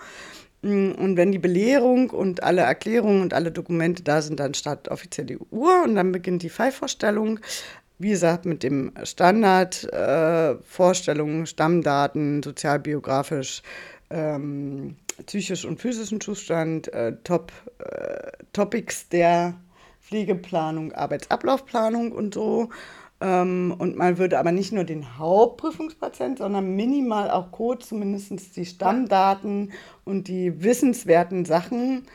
[SPEAKER 1] Und wenn die Belehrung und alle Erklärungen und alle Dokumente da sind, dann startet offiziell die Uhr und dann beginnt die Fallvorstellung. Wie gesagt, mit dem Standard, äh, Stammdaten, sozialbiografisch, ähm, psychisch und physischen Zustand, äh, Top, äh, Topics der Pflegeplanung, Arbeitsablaufplanung und so. Ähm, und man würde aber nicht nur den Hauptprüfungspatient, sondern minimal auch kurz zumindest die Stammdaten und die wissenswerten Sachen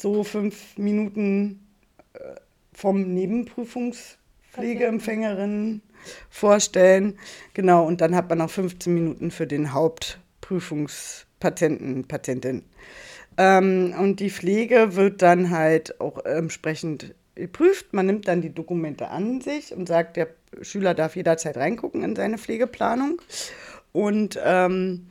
[SPEAKER 1] so fünf Minuten äh, vom Nebenprüfungspflegeempfängerin vorstellen. Genau, und dann hat man noch 15 Minuten für den Hauptprüfungspatienten, Patientin. Ähm, und die Pflege wird dann halt auch entsprechend geprüft. Man nimmt dann die Dokumente an sich und sagt, der Schüler darf jederzeit reingucken in seine Pflegeplanung. Und ähm,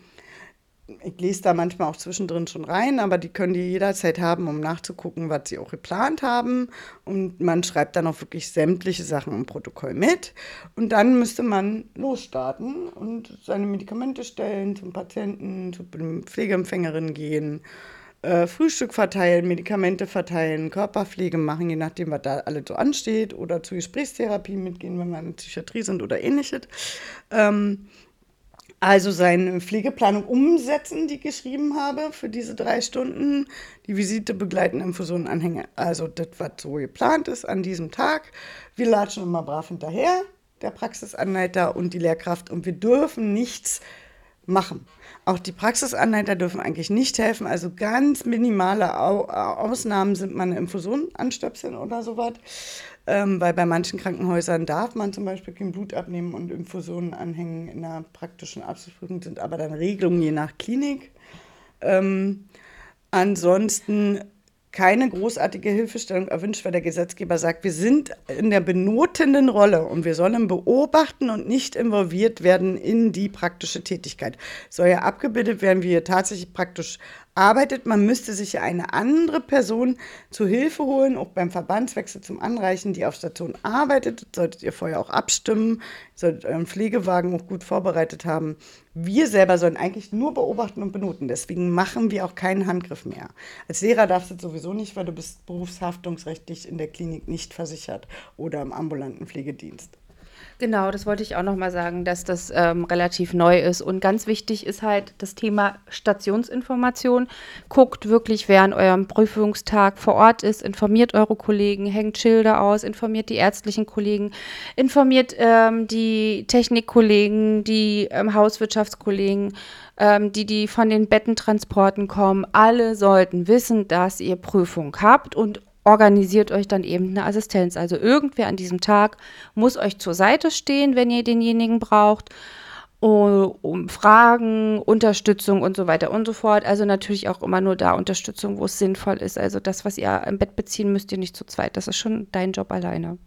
[SPEAKER 1] ich lese da manchmal auch zwischendrin schon rein, aber die können die jederzeit haben, um nachzugucken, was sie auch geplant haben. Und man schreibt dann auch wirklich sämtliche Sachen im Protokoll mit. Und dann müsste man losstarten und seine Medikamente stellen, zum Patienten, zu Pflegeempfängerin gehen, äh, Frühstück verteilen, Medikamente verteilen, Körperpflege machen, je nachdem, was da alles so ansteht, oder zur Gesprächstherapie mitgehen, wenn wir in der Psychiatrie sind oder ähnliches. Ähm, also seine Pflegeplanung umsetzen, die ich geschrieben habe für diese drei Stunden. Die Visite begleiten, Infusionen, Anhänge. Also das, was so geplant ist an diesem Tag. Wir latschen immer brav hinterher, der Praxisanleiter und die Lehrkraft. Und wir dürfen nichts machen. Auch die Praxisanleiter dürfen eigentlich nicht helfen. Also ganz minimale Au Ausnahmen sind mal eine Infusion anstöpseln oder sowas. Ähm, weil bei manchen Krankenhäusern darf man zum Beispiel kein Blut abnehmen und Infusionen anhängen in einer praktischen Abschlussprüfung, sind aber dann Regelungen je nach Klinik. Ähm, ansonsten keine großartige Hilfestellung erwünscht, weil der Gesetzgeber sagt, wir sind in der benotenden Rolle und wir sollen beobachten und nicht involviert werden in die praktische Tätigkeit. Soll ja abgebildet werden, wie wir tatsächlich praktisch arbeitet. Man müsste sich eine andere Person zu Hilfe holen, auch beim Verbandswechsel zum Anreichen, die auf Station arbeitet. Solltet ihr vorher auch abstimmen. Solltet euren Pflegewagen auch gut vorbereitet haben. Wir selber sollen eigentlich nur beobachten und benoten. Deswegen machen wir auch keinen Handgriff mehr. Als Lehrer darfst du das sowieso nicht, weil du bist berufshaftungsrechtlich in der Klinik nicht versichert oder im ambulanten Pflegedienst.
[SPEAKER 2] Genau, das wollte ich auch noch mal sagen, dass das ähm, relativ neu ist. Und ganz wichtig ist halt das Thema Stationsinformation. Guckt wirklich, wer an eurem Prüfungstag vor Ort ist, informiert eure Kollegen, hängt Schilder aus, informiert die ärztlichen Kollegen, informiert ähm, die Technikkollegen, die ähm, Hauswirtschaftskollegen, ähm, die, die von den Bettentransporten kommen. Alle sollten wissen, dass ihr Prüfung habt und organisiert euch dann eben eine Assistenz. Also irgendwer an diesem Tag muss euch zur Seite stehen, wenn ihr denjenigen braucht, um Fragen, Unterstützung und so weiter und so fort. Also natürlich auch immer nur da Unterstützung, wo es sinnvoll ist. Also das, was ihr im Bett beziehen müsst ihr nicht zu zweit. Das ist schon dein Job alleine.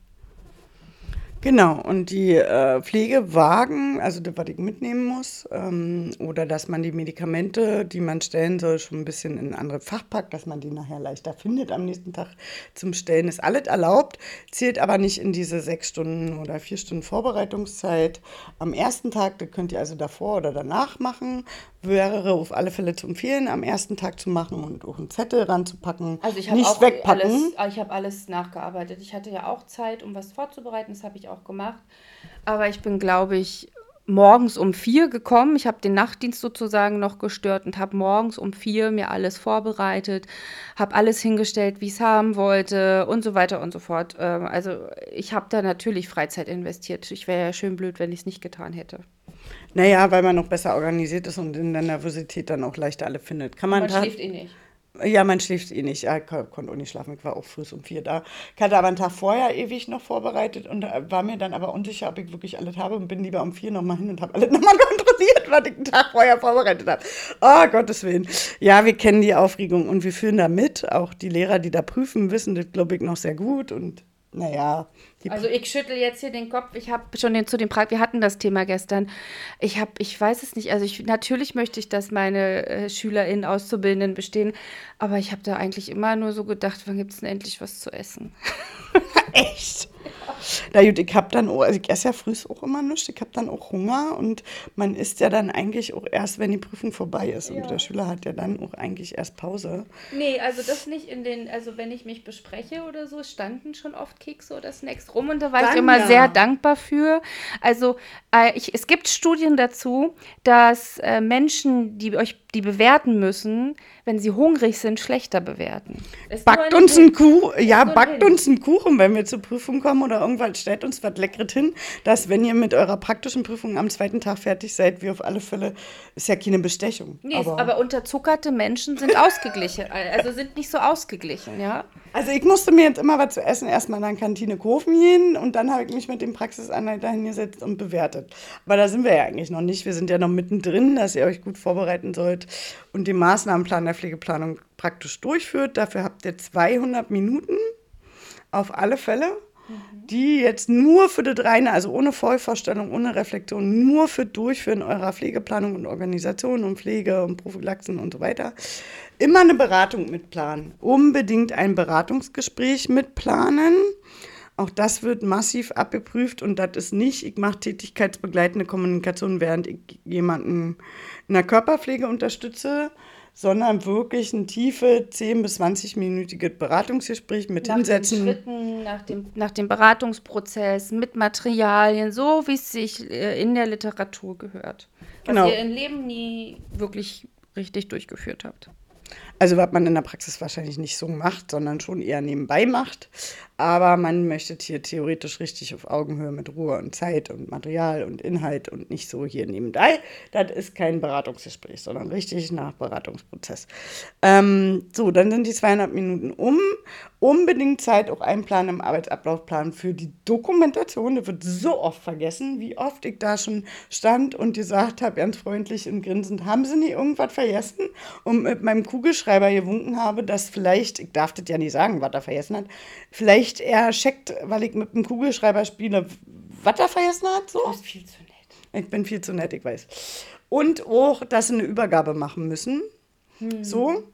[SPEAKER 1] Genau, und die äh, Pflegewagen, also das, was ich mitnehmen muss, ähm, oder dass man die Medikamente, die man stellen soll, schon ein bisschen in ein anderes Fach packt, dass man die nachher leichter findet am nächsten Tag zum Stellen, ist alles erlaubt, zählt aber nicht in diese sechs Stunden oder vier Stunden Vorbereitungszeit. Am ersten Tag, das könnt ihr also davor oder danach machen, wäre auf alle Fälle zu empfehlen, am ersten Tag zu machen und auch einen Zettel ranzupacken.
[SPEAKER 2] Also ich habe auch wegpacken. alles, ich habe alles nachgearbeitet. Ich hatte ja auch Zeit, um was vorzubereiten, das habe ich auch gemacht. Aber ich bin, glaube ich, morgens um vier gekommen. Ich habe den Nachtdienst sozusagen noch gestört und habe morgens um vier mir alles vorbereitet, habe alles hingestellt, wie ich es haben wollte und so weiter und so fort. Ähm, also ich habe da natürlich Freizeit investiert. Ich wäre ja schön blöd, wenn ich es nicht getan hätte.
[SPEAKER 1] Naja, weil man noch besser organisiert ist und in der Nervosität dann auch leichter alle findet. Kann man,
[SPEAKER 2] man schläft eh nicht.
[SPEAKER 1] Ja, man schläft eh nicht. Ja, ich konnte auch nicht schlafen. Ich war auch früh um vier da. Ich hatte aber einen Tag vorher ewig noch vorbereitet und war mir dann aber unsicher, ob ich wirklich alles habe und bin lieber um vier nochmal hin und habe alles [laughs] nochmal kontrolliert, was ich einen Tag vorher vorbereitet habe. Oh, Gottes Willen. Ja, wir kennen die Aufregung und wir führen da mit. Auch die Lehrer, die da prüfen, wissen das, glaube ich, noch sehr gut und naja.
[SPEAKER 2] Also ich schüttel jetzt hier den Kopf. Ich habe schon den, zu dem Prag, wir hatten das Thema gestern. Ich habe, ich weiß es nicht. Also ich, natürlich möchte ich, dass meine äh, SchülerInnen, Auszubildenden bestehen. Aber ich habe da eigentlich immer nur so gedacht, wann gibt es denn endlich was zu essen? [laughs]
[SPEAKER 1] Echt? Na gut, ich habe dann auch, also ich esse ja früh auch immer nichts, ich habe dann auch Hunger und man isst ja dann eigentlich auch erst, wenn die Prüfung vorbei ist. Ja. Und der Schüler hat ja dann auch eigentlich erst Pause.
[SPEAKER 2] Nee, also das nicht in den, also wenn ich mich bespreche oder so, standen schon oft Kekse oder Snacks rum und da war dann, ich immer ja. sehr dankbar für. Also äh, ich, es gibt Studien dazu, dass äh, Menschen, die euch die bewerten müssen, wenn sie hungrig sind, schlechter bewerten.
[SPEAKER 1] Backt uns ein Kuchen, ja, backt uns einen Kuchen, wenn wir zur Prüfung kommen oder irgendwann stellt uns was Leckeres hin, dass wenn ihr mit eurer praktischen Prüfung am zweiten Tag fertig seid, wir auf alle Fälle, ist ja keine Bestechung.
[SPEAKER 2] Nee, aber, aber unterzuckerte Menschen sind [laughs] ausgeglichen, also sind nicht so ausgeglichen, ja.
[SPEAKER 1] Also ich musste mir jetzt immer was zu essen erstmal in der Kantine kaufen gehen und dann habe ich mich mit dem Praxisanleiter hingesetzt und bewertet. Aber da sind wir ja eigentlich noch nicht. Wir sind ja noch mittendrin, dass ihr euch gut vorbereiten sollt und den Maßnahmenplan der Pflegeplanung praktisch durchführt. Dafür habt ihr 200 Minuten auf alle Fälle, die jetzt nur für das reine, also ohne Vollvorstellung, ohne Reflexion, nur für Durchführen eurer Pflegeplanung und Organisation und Pflege und Prophylaxen und so weiter, immer eine Beratung mitplanen. Unbedingt ein Beratungsgespräch mitplanen. Auch das wird massiv abgeprüft und das ist nicht, ich mache tätigkeitsbegleitende Kommunikation, während ich jemanden in der Körperpflege unterstütze, sondern wirklich ein tiefe 10- bis 20-minütiges Beratungsgespräch mit
[SPEAKER 2] nach
[SPEAKER 1] Hinsetzen.
[SPEAKER 2] Den Schritten, nach, dem, nach dem Beratungsprozess, mit Materialien, so wie es sich äh, in der Literatur gehört. Was genau. ihr im Leben nie wirklich richtig durchgeführt habt.
[SPEAKER 1] Also was man in der Praxis wahrscheinlich nicht so macht, sondern schon eher nebenbei macht. Aber man möchte hier theoretisch richtig auf Augenhöhe mit Ruhe und Zeit und Material und Inhalt und nicht so hier nebenbei. Das ist kein Beratungsgespräch, sondern richtig nach Beratungsprozess. Ähm, so, dann sind die 200 Minuten um. Unbedingt Zeit auch einplanen im Arbeitsablaufplan für die Dokumentation. Das wird so oft vergessen, wie oft ich da schon stand und gesagt habe, ganz freundlich und grinsend, haben Sie nie irgendwas vergessen? Und mit meinem Kugelschreiber gewunken habe, dass vielleicht, ich darf das ja nicht sagen, was er vergessen hat, vielleicht er checkt, weil ich mit dem Kugelschreiber spiele, was er vergessen hat. So.
[SPEAKER 2] Du bist viel zu nett.
[SPEAKER 1] Ich bin viel zu nett, ich weiß. Und auch, dass sie eine Übergabe machen müssen. Mhm. So.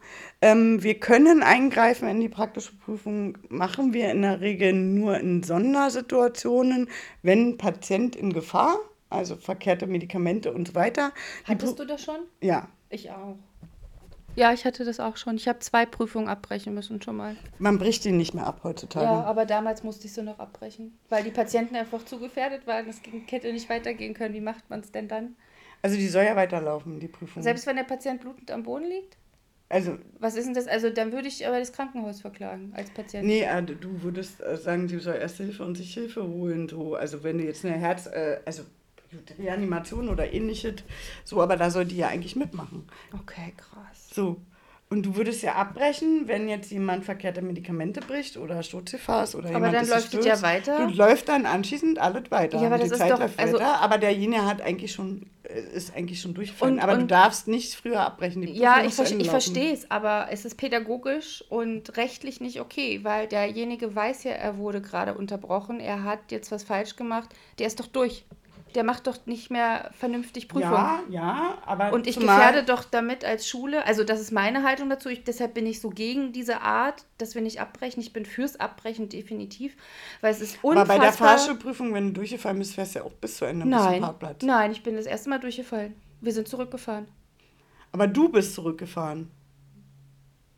[SPEAKER 1] Ähm, wir können eingreifen in die praktische Prüfung, machen wir in der Regel nur in Sondersituationen, wenn Patient in Gefahr, also verkehrte Medikamente und so weiter.
[SPEAKER 2] Hattest du das schon?
[SPEAKER 1] Ja.
[SPEAKER 2] Ich auch. Ja, ich hatte das auch schon. Ich habe zwei Prüfungen abbrechen müssen schon mal.
[SPEAKER 1] Man bricht die nicht mehr ab heutzutage.
[SPEAKER 2] Ja, aber damals musste ich sie noch abbrechen, weil die Patienten einfach zu gefährdet waren. Es hätte nicht weitergehen können. Wie macht man es denn dann?
[SPEAKER 1] Also die soll ja weiterlaufen, die Prüfung.
[SPEAKER 2] Selbst wenn der Patient blutend am Boden liegt? Also. Was ist denn das? Also dann würde ich aber das Krankenhaus verklagen als Patient.
[SPEAKER 1] Nee, äh, du würdest äh, sagen, sie soll Erste Hilfe und sich Hilfe holen. So. Also wenn du jetzt eine Herz, äh, also Reanimation oder ähnliches, so, aber da soll die ja eigentlich mitmachen.
[SPEAKER 2] Okay, krass.
[SPEAKER 1] So. Und du würdest ja abbrechen, wenn jetzt jemand verkehrte Medikamente bricht oder Sturzgefahr oder
[SPEAKER 2] Aber dann läuft es ja weiter.
[SPEAKER 1] Du läuft dann anschließend alles weiter. Ja, aber das Zeit ist doch, also, weiter, aber derjenige hat eigentlich schon äh, ist eigentlich schon durchgefallen. aber und, du darfst nicht früher abbrechen.
[SPEAKER 2] ja, ich, ver ich verstehe es, aber es ist pädagogisch und rechtlich nicht okay, weil derjenige weiß ja, er wurde gerade unterbrochen, er hat jetzt was falsch gemacht, der ist doch durch der macht doch nicht mehr vernünftig Prüfung.
[SPEAKER 1] Ja, ja, aber.
[SPEAKER 2] Und ich gefährde doch damit als Schule, also das ist meine Haltung dazu, ich, deshalb bin ich so gegen diese Art, dass wir nicht abbrechen. Ich bin fürs Abbrechen definitiv, weil es ist
[SPEAKER 1] unfassbar. Aber bei der Fahrschulprüfung, wenn du durchgefallen bist, fährst du ja auch bis zu Ende
[SPEAKER 2] nein, Nein, ich bin das erste Mal durchgefallen. Wir sind zurückgefahren.
[SPEAKER 1] Aber du bist zurückgefahren.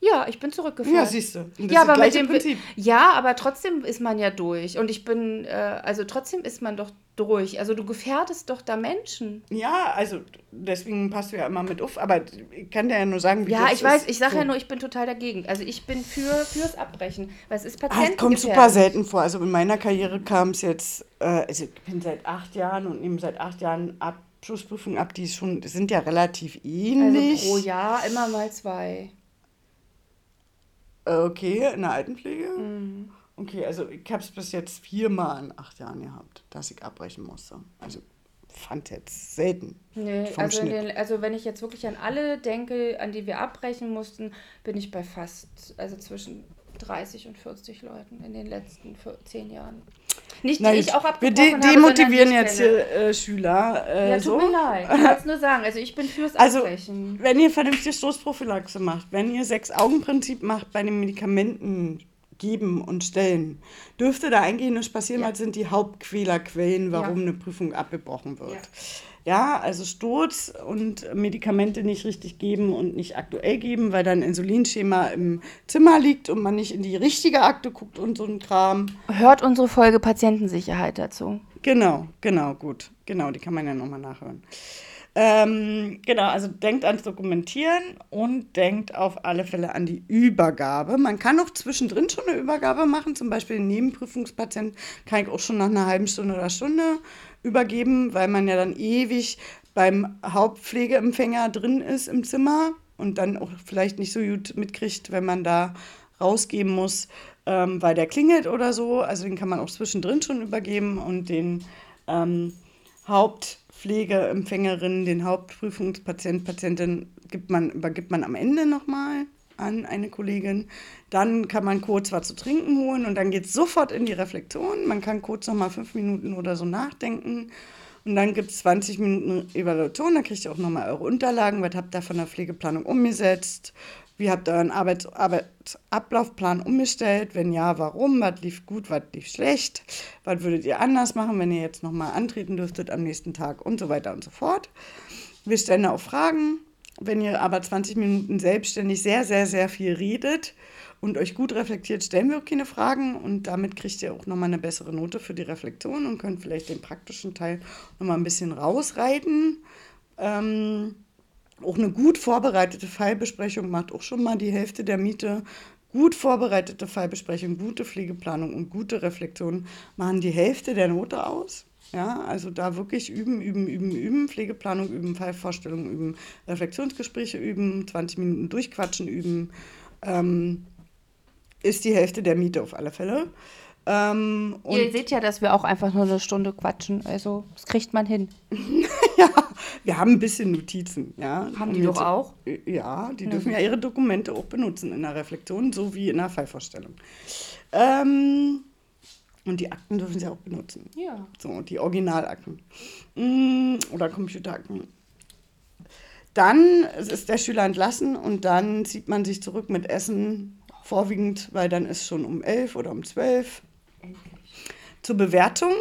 [SPEAKER 2] Ja, ich bin zurückgefahren. Ja,
[SPEAKER 1] siehst du.
[SPEAKER 2] ja, aber mit dem Prinzip. Ja, aber trotzdem ist man ja durch. Und ich bin, äh, also trotzdem ist man doch durch. Also du gefährdest doch da Menschen.
[SPEAKER 1] Ja, also deswegen passt du ja immer mit auf. Aber ich kann dir ja nur sagen,
[SPEAKER 2] wie Ja, ich weiß, ich sage so. ja nur, ich bin total dagegen. Also ich bin für fürs Abbrechen, weil es ist Patienten.
[SPEAKER 1] Das kommt super selten vor. Also in meiner Karriere kam es jetzt, äh, also ich bin seit acht Jahren und nehme seit acht Jahren Abschlussprüfungen ab, die schon, sind ja relativ ähnlich.
[SPEAKER 2] Also pro Jahr immer mal zwei.
[SPEAKER 1] Okay, in der Altenpflege? Mhm. Okay, also ich habe es bis jetzt viermal in acht Jahren gehabt, dass ich abbrechen musste. Also fand jetzt selten.
[SPEAKER 2] Nee, also, den, also wenn ich jetzt wirklich an alle denke, an die wir abbrechen mussten, bin ich bei fast, also zwischen 30 und 40 Leuten in den letzten zehn Jahren. Nicht, die ich auch abgebrochen
[SPEAKER 1] Wir de demotivieren habe, jetzt hier äh, Schüler. Äh,
[SPEAKER 2] ja, tut
[SPEAKER 1] so.
[SPEAKER 2] mir leid. Ich kann es nur sagen. Also ich bin fürs also, Abbrechen.
[SPEAKER 1] Wenn ihr vernünftige Stoßprophylaxe macht, wenn ihr Sechs-Augen-Prinzip macht bei den Medikamenten geben und stellen, dürfte da eigentlich nichts passieren, ja. weil sind die Hauptquälerquellen, warum ja. eine Prüfung abgebrochen wird. Ja. Ja, also Sturz und Medikamente nicht richtig geben und nicht aktuell geben, weil dann Insulinschema im Zimmer liegt und man nicht in die richtige Akte guckt und so ein Kram.
[SPEAKER 2] Hört unsere Folge Patientensicherheit dazu.
[SPEAKER 1] Genau, genau, gut. Genau, die kann man ja nochmal nachhören. Ähm, genau, also denkt ans Dokumentieren und denkt auf alle Fälle an die Übergabe. Man kann auch zwischendrin schon eine Übergabe machen, zum Beispiel den Nebenprüfungspatient kann ich auch schon nach einer halben Stunde oder Stunde übergeben, weil man ja dann ewig beim Hauptpflegeempfänger drin ist im Zimmer und dann auch vielleicht nicht so gut mitkriegt, wenn man da rausgeben muss, ähm, weil der klingelt oder so. Also den kann man auch zwischendrin schon übergeben und den ähm, Hauptpflegeempfängerin, den Hauptprüfungspatient, Patientin gibt man, übergibt man am Ende nochmal an eine Kollegin. Dann kann man kurz was zu trinken holen und dann geht es sofort in die Reflexion. Man kann kurz noch mal fünf Minuten oder so nachdenken. Und dann gibt es 20 Minuten Evaluation. Da kriegt ihr auch nochmal eure Unterlagen. Was habt ihr von der Pflegeplanung umgesetzt? Wie habt ihr euren Arbeits Arbeitsablaufplan umgestellt? Wenn ja, warum? Was lief gut, was lief schlecht? Was würdet ihr anders machen, wenn ihr jetzt nochmal antreten dürftet am nächsten Tag? Und so weiter und so fort. Wir stellen auch Fragen wenn ihr aber 20 Minuten selbstständig sehr, sehr, sehr viel redet und euch gut reflektiert, stellen wir auch keine Fragen und damit kriegt ihr auch nochmal eine bessere Note für die Reflexion und könnt vielleicht den praktischen Teil nochmal ein bisschen rausreiten. Ähm, auch eine gut vorbereitete Fallbesprechung macht auch schon mal die Hälfte der Miete. Gut vorbereitete Fallbesprechung, gute Pflegeplanung und gute Reflexion machen die Hälfte der Note aus. Ja, also da wirklich üben, üben, üben, üben, Pflegeplanung üben, Fallvorstellungen üben, Reflexionsgespräche üben, 20 Minuten durchquatschen üben, ähm, ist die Hälfte der Miete auf alle Fälle. Ähm,
[SPEAKER 2] Ihr seht ja, dass wir auch einfach nur eine Stunde quatschen, also das kriegt man hin. [laughs]
[SPEAKER 1] ja, wir haben ein bisschen Notizen, ja.
[SPEAKER 2] Haben die doch auch?
[SPEAKER 1] Ja, die ja. dürfen ja ihre Dokumente auch benutzen in der Reflexion, so wie in der Fallvorstellung. Ähm, und die Akten dürfen sie auch benutzen.
[SPEAKER 2] Ja.
[SPEAKER 1] So, die Originalakten. Mm, oder Computerakten. Dann ist der Schüler entlassen und dann zieht man sich zurück mit Essen, vorwiegend, weil dann ist schon um elf oder um zwölf. Zur Bewertung.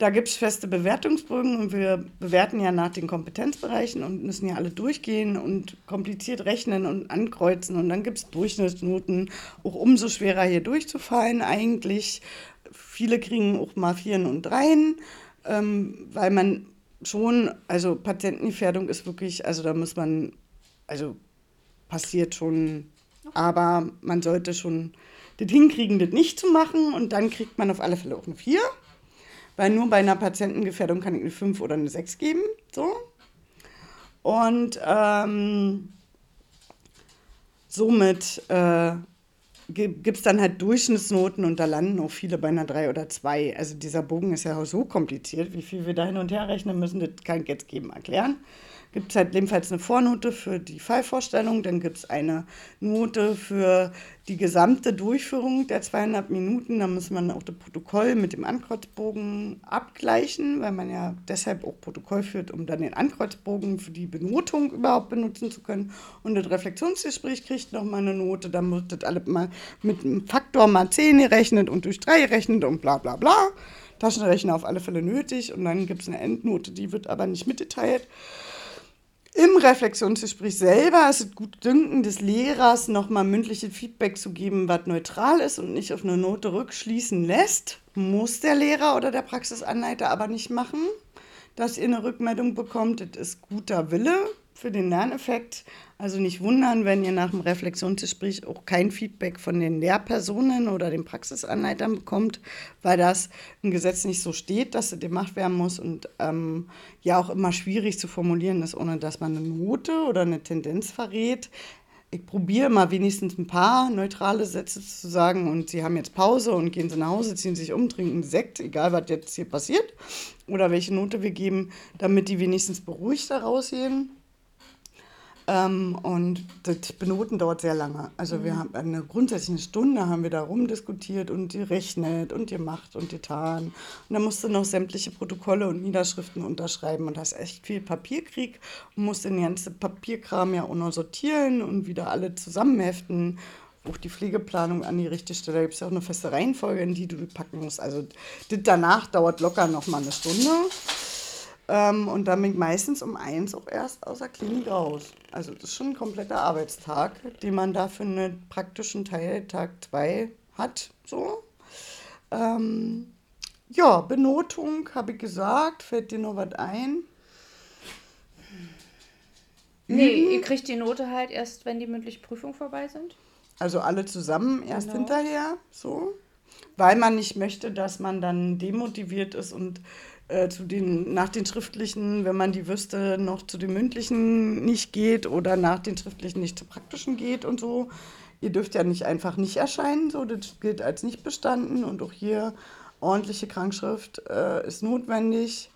[SPEAKER 1] Da gibt es feste Bewertungsbögen und wir bewerten ja nach den Kompetenzbereichen und müssen ja alle durchgehen und kompliziert rechnen und ankreuzen. Und dann gibt es Durchschnittsnoten, auch umso schwerer hier durchzufallen eigentlich. Viele kriegen auch mal Vieren und Dreien, ähm, weil man schon, also Patientengefährdung ist wirklich, also da muss man, also passiert schon, aber man sollte schon das hinkriegen, das nicht zu machen und dann kriegt man auf alle Fälle auch eine 4 weil nur bei einer Patientengefährdung kann ich eine 5 oder eine 6 geben. So. Und ähm, somit äh, gibt es dann halt Durchschnittsnoten und da landen auch viele bei einer 3 oder 2. Also dieser Bogen ist ja so kompliziert, wie viel wir da hin und her rechnen müssen, das kann ich jetzt geben erklären gibt es halt ebenfalls eine Vornote für die Fallvorstellung, dann gibt es eine Note für die gesamte Durchführung der zweieinhalb Minuten. Da muss man auch das Protokoll mit dem Ankreuzbogen abgleichen, weil man ja deshalb auch Protokoll führt, um dann den Ankreuzbogen für die Benotung überhaupt benutzen zu können. Und das Reflexionsgespräch kriegt nochmal eine Note, da wird das alle mal mit einem Faktor mal 10 gerechnet und durch 3 gerechnet und bla bla bla. Taschenrechner auf alle Fälle nötig und dann gibt es eine Endnote, die wird aber nicht mitgeteilt. Im Reflexionsgespräch selber ist es gut dünken des Lehrers, nochmal mündliche Feedback zu geben, was neutral ist und nicht auf eine Note rückschließen lässt. Muss der Lehrer oder der Praxisanleiter aber nicht machen, dass ihr eine Rückmeldung bekommt. Das ist guter Wille für den Lerneffekt. Also nicht wundern, wenn ihr nach dem Reflexionsgespräch auch kein Feedback von den Lehrpersonen oder den Praxisanleitern bekommt, weil das im Gesetz nicht so steht, dass es gemacht werden muss und ähm, ja auch immer schwierig zu formulieren ist, ohne dass man eine Note oder eine Tendenz verrät. Ich probiere mal wenigstens ein paar neutrale Sätze zu sagen und sie haben jetzt Pause und gehen sie nach Hause, ziehen sich um, trinken Sekt, egal was jetzt hier passiert oder welche Note wir geben, damit die wenigstens beruhigt daraus gehen. Ähm, und das Benoten dauert sehr lange. Also mhm. wir haben eine grundsätzliche Stunde haben wir da rumdiskutiert und gerechnet und gemacht und getan. Und dann musste noch sämtliche Protokolle und Niederschriften unterschreiben und das ist echt viel Papierkrieg und musste den ganzen Papierkram ja auch noch sortieren und wieder alle zusammenheften auch die Pflegeplanung an die richtige Stelle. Da gibt es ja auch eine feste Reihenfolge, in die du packen musst. Also das danach dauert locker noch mal eine Stunde. Ähm, und dann bin ich meistens um eins auch erst aus der Klinik raus. Also das ist schon ein kompletter Arbeitstag, den man da für einen praktischen Teil Tag 2 hat. So. Ähm, ja, Benotung habe ich gesagt. Fällt dir noch was ein?
[SPEAKER 2] Nee, mhm. ihr kriegt die Note halt erst, wenn die mündliche Prüfung vorbei sind.
[SPEAKER 1] Also alle zusammen erst genau. hinterher, so. Weil man nicht möchte, dass man dann demotiviert ist und äh, zu den, nach den schriftlichen, wenn man die wüsste, noch zu den mündlichen nicht geht oder nach den schriftlichen nicht zu praktischen geht und so. Ihr dürft ja nicht einfach nicht erscheinen, so das gilt als nicht bestanden. Und auch hier ordentliche Krankschrift äh, ist notwendig.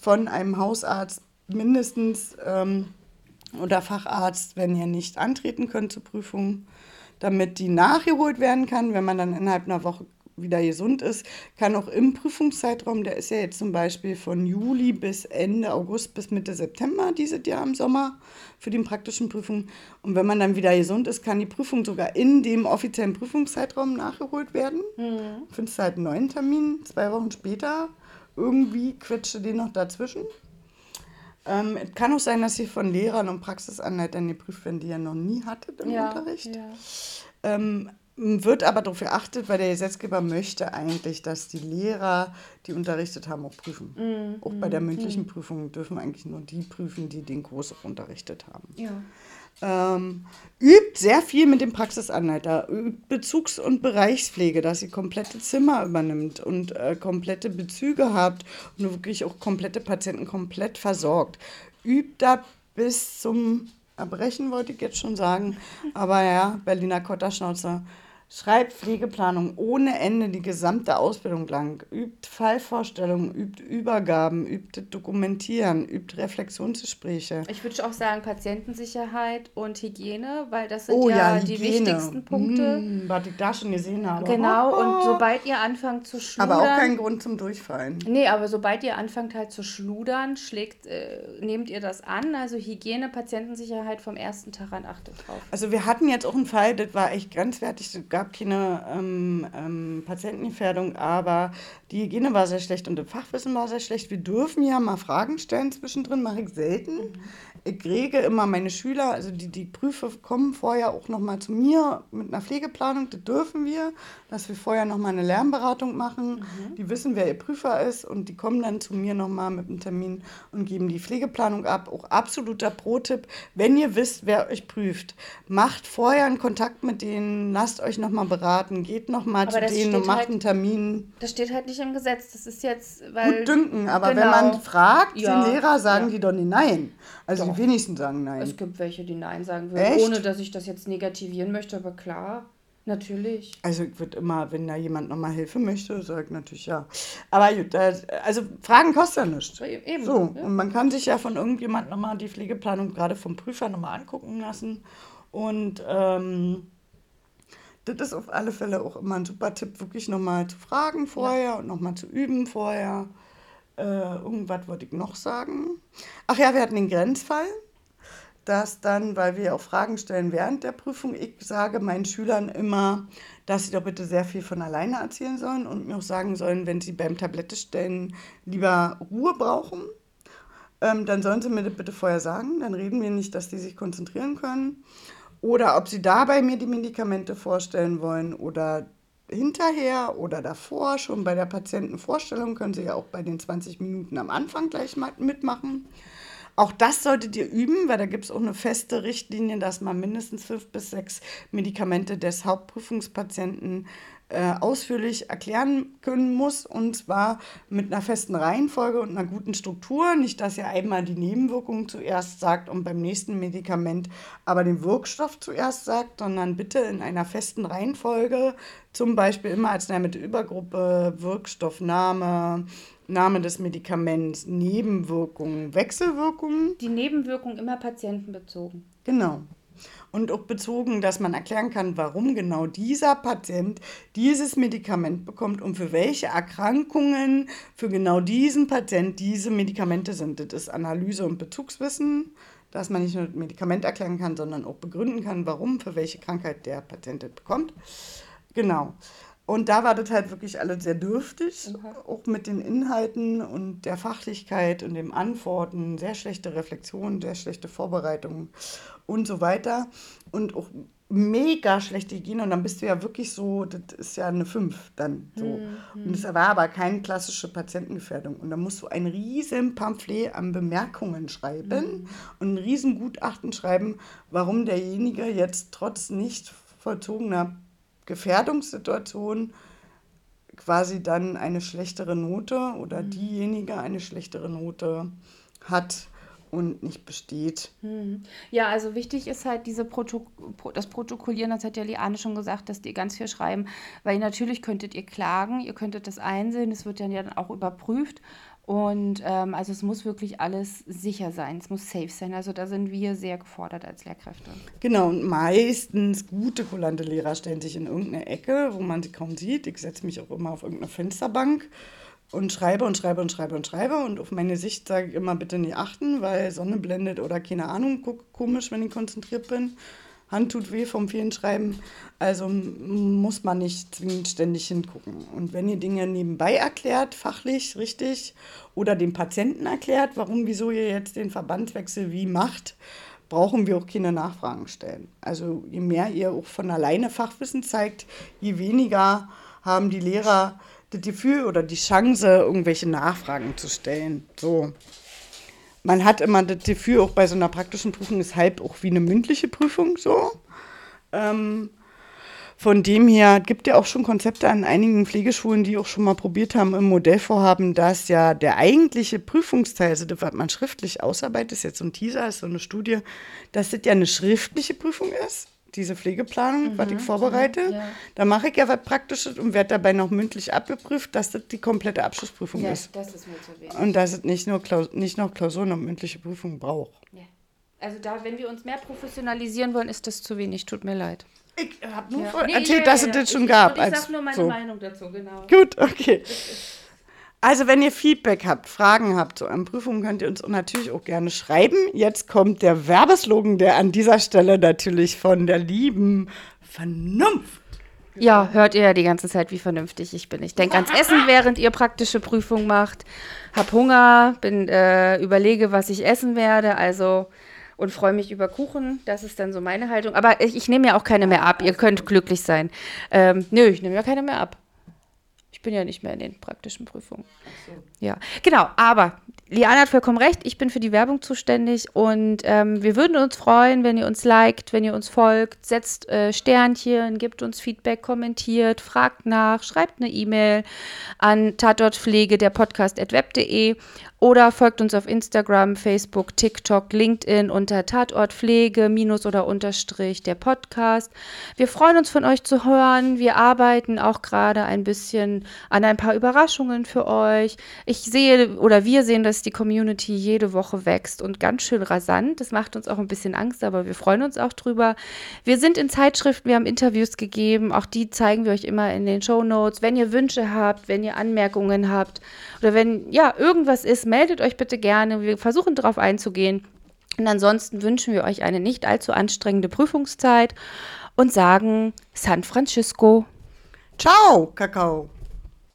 [SPEAKER 1] Von einem Hausarzt mindestens ähm, oder Facharzt, wenn ihr nicht antreten könnt zur Prüfung, damit die nachgeholt werden kann, wenn man dann innerhalb einer Woche wieder gesund ist, kann auch im Prüfungszeitraum, der ist ja jetzt zum Beispiel von Juli bis Ende August bis Mitte September dieses Jahr im Sommer für die praktischen Prüfungen. Und wenn man dann wieder gesund ist, kann die Prüfung sogar in dem offiziellen Prüfungszeitraum nachgeholt werden. Mhm. Findest halt einen neuen Termin, zwei Wochen später. Irgendwie quetschte den noch dazwischen. Ähm, es kann auch sein, dass sie von Lehrern und Praxisanleitern geprüft werden, die ihr noch nie hattet im ja, Unterricht. Ja. Ähm, wird aber darauf geachtet, weil der Gesetzgeber möchte eigentlich, dass die Lehrer, die unterrichtet haben, auch prüfen. Mm, auch bei der mm, mündlichen mm. Prüfung dürfen eigentlich nur die prüfen, die den Kurs auch unterrichtet haben. Ja. Ähm, übt sehr viel mit dem Praxisanleiter, übt Bezugs- und Bereichspflege, dass sie komplette Zimmer übernimmt und äh, komplette Bezüge habt und wirklich auch komplette Patienten komplett versorgt. Übt da bis zum Erbrechen, wollte ich jetzt schon sagen. Aber ja, Berliner Kotterschnauzer Schreibt Pflegeplanung ohne Ende die gesamte Ausbildung lang, übt Fallvorstellungen, übt Übergaben, übt Dokumentieren, übt Reflexionsgespräche.
[SPEAKER 2] Ich würde auch sagen Patientensicherheit und Hygiene, weil das sind oh, ja, ja die wichtigsten Punkte.
[SPEAKER 1] Hm, was ich da schon gesehen habe.
[SPEAKER 2] Genau, oh, oh. und sobald ihr anfangt zu schludern.
[SPEAKER 1] Aber auch kein Grund zum Durchfallen.
[SPEAKER 2] Nee, aber sobald ihr anfangt halt zu schludern, schlägt, äh, nehmt ihr das an. Also Hygiene, Patientensicherheit vom ersten Tag an achtet drauf.
[SPEAKER 1] Also wir hatten jetzt auch einen Fall, das war echt grenzwertig, gab keine ähm, ähm, Patientengefährdung, aber die Hygiene war sehr schlecht und das Fachwissen war sehr schlecht. Wir dürfen ja mal Fragen stellen zwischendrin, mache ich selten. Mhm ich rege immer meine Schüler, also die, die Prüfe kommen vorher auch nochmal zu mir mit einer Pflegeplanung, das dürfen wir, dass wir vorher nochmal eine Lernberatung machen. Mhm. Die wissen, wer ihr Prüfer ist und die kommen dann zu mir nochmal mit einem Termin und geben die Pflegeplanung ab. Auch absoluter Pro-Tipp, wenn ihr wisst, wer euch prüft, macht vorher einen Kontakt mit denen, lasst euch nochmal beraten, geht nochmal zu denen und macht halt, einen Termin.
[SPEAKER 2] Das steht halt nicht im Gesetz, das ist jetzt, weil...
[SPEAKER 1] Gut dünken, aber genau. wenn man fragt, ja. den Lehrer, sagen ja. die doch nicht nein. Also Doch. die wenigsten sagen Nein.
[SPEAKER 2] Es gibt welche, die Nein sagen würden, Echt? ohne dass ich das jetzt negativieren möchte, aber klar. Natürlich.
[SPEAKER 1] Also ich würde immer, wenn da jemand nochmal Hilfe möchte, sage natürlich ja. Aber gut, also Fragen kosten ja nichts. Eben. So, ja. und man kann sich ja von irgendjemand nochmal die Pflegeplanung gerade vom Prüfer nochmal angucken lassen. Und ähm, das ist auf alle Fälle auch immer ein super Tipp, wirklich nochmal zu fragen vorher ja. und nochmal zu üben vorher. Äh, irgendwas wollte ich noch sagen. Ach ja, wir hatten den Grenzfall, dass dann, weil wir auch Fragen stellen während der Prüfung, ich sage meinen Schülern immer, dass sie doch bitte sehr viel von alleine erzählen sollen und mir auch sagen sollen, wenn sie beim Tablette stellen lieber Ruhe brauchen, ähm, dann sollen sie mir das bitte vorher sagen. Dann reden wir nicht, dass die sich konzentrieren können. Oder ob sie dabei mir die Medikamente vorstellen wollen oder hinterher oder davor, schon bei der Patientenvorstellung, können Sie ja auch bei den 20 Minuten am Anfang gleich mitmachen. Auch das solltet ihr üben, weil da gibt es auch eine feste Richtlinie, dass man mindestens fünf bis sechs Medikamente des Hauptprüfungspatienten äh, ausführlich erklären können muss und zwar mit einer festen Reihenfolge und einer guten Struktur. Nicht, dass ihr einmal die Nebenwirkungen zuerst sagt und beim nächsten Medikament aber den Wirkstoff zuerst sagt, sondern bitte in einer festen Reihenfolge, zum Beispiel immer als mit Übergruppe, Wirkstoffname, Name des Medikaments, Nebenwirkungen, Wechselwirkungen.
[SPEAKER 2] Die Nebenwirkungen immer patientenbezogen.
[SPEAKER 1] Genau und auch bezogen, dass man erklären kann, warum genau dieser Patient dieses Medikament bekommt und für welche Erkrankungen für genau diesen Patient diese Medikamente sind. Das ist Analyse und Bezugswissen, dass man nicht nur das Medikament erklären kann, sondern auch begründen kann, warum, für welche Krankheit der Patient das bekommt. Genau. Und da war das halt wirklich alles sehr dürftig, okay. auch mit den Inhalten und der Fachlichkeit und dem Antworten, sehr schlechte Reflexion, sehr schlechte Vorbereitung und so weiter. Und auch mega schlechte Hygiene und dann bist du ja wirklich so, das ist ja eine 5 dann so. Mhm. Und es war aber keine klassische Patientengefährdung. Und da musst du ein riesen Pamphlet an Bemerkungen schreiben mhm. und ein riesen Gutachten schreiben, warum derjenige jetzt trotz nicht vollzogener Gefährdungssituation quasi dann eine schlechtere Note oder mhm. diejenige eine schlechtere Note hat und nicht besteht.
[SPEAKER 2] Hm. Ja, also wichtig ist halt diese Proto das Protokollieren, das hat ja Liane schon gesagt, dass die ganz viel schreiben, weil natürlich könntet ihr klagen, ihr könntet das einsehen, es wird dann ja dann auch überprüft und ähm, also es muss wirklich alles sicher sein, es muss safe sein. Also da sind wir sehr gefordert als Lehrkräfte.
[SPEAKER 1] Genau, und meistens gute, kulante Lehrer stellen sich in irgendeine Ecke, wo man sie kaum sieht. Ich setze mich auch immer auf irgendeine Fensterbank und schreibe und schreibe und schreibe und schreibe. Und auf meine Sicht sage ich immer bitte nicht achten, weil Sonne blendet oder keine Ahnung, guck komisch, wenn ich konzentriert bin. Hand tut weh vom vielen Schreiben. Also muss man nicht zwingend ständig hingucken. Und wenn ihr Dinge nebenbei erklärt, fachlich, richtig, oder dem Patienten erklärt, warum, wieso ihr jetzt den Verbandswechsel wie macht, brauchen wir auch keine Nachfragen stellen. Also je mehr ihr auch von alleine Fachwissen zeigt, je weniger haben die Lehrer das Gefühl oder die Chance, irgendwelche Nachfragen zu stellen. So man hat immer das Gefühl, auch bei so einer praktischen Prüfung ist halb auch wie eine mündliche Prüfung so. Ähm, von dem her gibt ja auch schon Konzepte an einigen Pflegeschulen, die auch schon mal probiert haben im Modellvorhaben, dass ja der eigentliche Prüfungsteil, also das, was man schriftlich ausarbeitet, ist jetzt so ein Teaser, ist so eine Studie, dass das ja eine schriftliche Prüfung ist diese Pflegeplanung, mhm. was ich vorbereite. Ja. Da mache ich ja was Praktisches und werde dabei noch mündlich abgeprüft, dass das die komplette Abschlussprüfung ja, ist. Das ist mir zu wenig. Und dass es nicht nur Klaus nicht noch Klausuren und mündliche Prüfungen braucht. Ja.
[SPEAKER 2] Also da, wenn wir uns mehr professionalisieren wollen, ist das zu wenig. Tut mir leid.
[SPEAKER 1] Ich habe nur ja. nee, erzählt, dass es das schon ich, gab.
[SPEAKER 2] Ich sage nur meine so. Meinung dazu, genau.
[SPEAKER 1] Gut, okay. Also, wenn ihr Feedback habt, Fragen habt zu euren Prüfungen, könnt ihr uns natürlich auch gerne schreiben. Jetzt kommt der Werbeslogan, der an dieser Stelle natürlich von der lieben Vernunft.
[SPEAKER 2] Ja, hört ihr ja die ganze Zeit, wie vernünftig ich bin. Ich denke ans Essen, während ihr praktische Prüfung macht. Hab Hunger, bin, äh, überlege, was ich essen werde. Also und freue mich über Kuchen. Das ist dann so meine Haltung. Aber ich, ich nehme ja auch keine mehr ab. Ihr könnt glücklich sein. Ähm, nö, ich nehme ja keine mehr ab. Ich bin ja nicht mehr in den praktischen Prüfungen. So. Ja, genau. Aber Liana hat vollkommen recht. Ich bin für die Werbung zuständig und ähm, wir würden uns freuen, wenn ihr uns liked, wenn ihr uns folgt, setzt äh, Sternchen, gebt uns Feedback, kommentiert, fragt nach, schreibt eine E-Mail an tatortpflege der Podcast at web.de oder folgt uns auf Instagram, Facebook, TikTok, LinkedIn unter Tatortpflege minus oder unterstrich der Podcast. Wir freuen uns von euch zu hören. Wir arbeiten auch gerade ein bisschen an ein paar Überraschungen für euch. Ich sehe oder wir sehen, dass die Community jede Woche wächst und ganz schön rasant. Das macht uns auch ein bisschen Angst, aber wir freuen uns auch drüber. Wir sind in Zeitschriften, wir haben Interviews gegeben. Auch die zeigen wir euch immer in den Show Notes. Wenn ihr Wünsche habt, wenn ihr Anmerkungen habt oder wenn ja irgendwas ist, meldet euch bitte gerne. Wir versuchen darauf einzugehen. Und ansonsten wünschen wir euch eine nicht allzu anstrengende Prüfungszeit und sagen San Francisco.
[SPEAKER 1] Ciao, Kakao.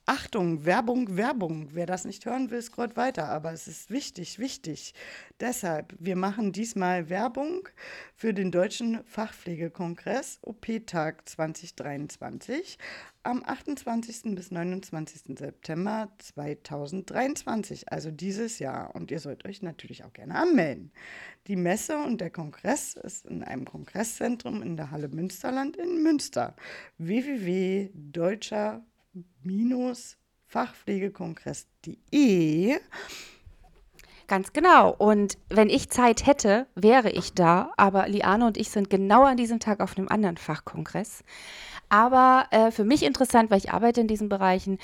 [SPEAKER 1] Achtung, Werbung, Werbung. Wer das nicht hören will, scrollt weiter. Aber es ist wichtig, wichtig. Deshalb, wir machen diesmal Werbung für den Deutschen Fachpflegekongress OP-Tag 2023 am 28. bis 29. September 2023, also dieses Jahr. Und ihr sollt euch natürlich auch gerne anmelden. Die Messe und der Kongress ist in einem Kongresszentrum in der Halle Münsterland in Münster. www.deutscher fachpflegekongress.de.
[SPEAKER 2] Ganz genau. Und wenn ich Zeit hätte, wäre ich da. Aber Liane und ich sind genau an diesem Tag auf einem anderen Fachkongress. Aber äh, für mich interessant, weil ich arbeite in diesen Bereichen.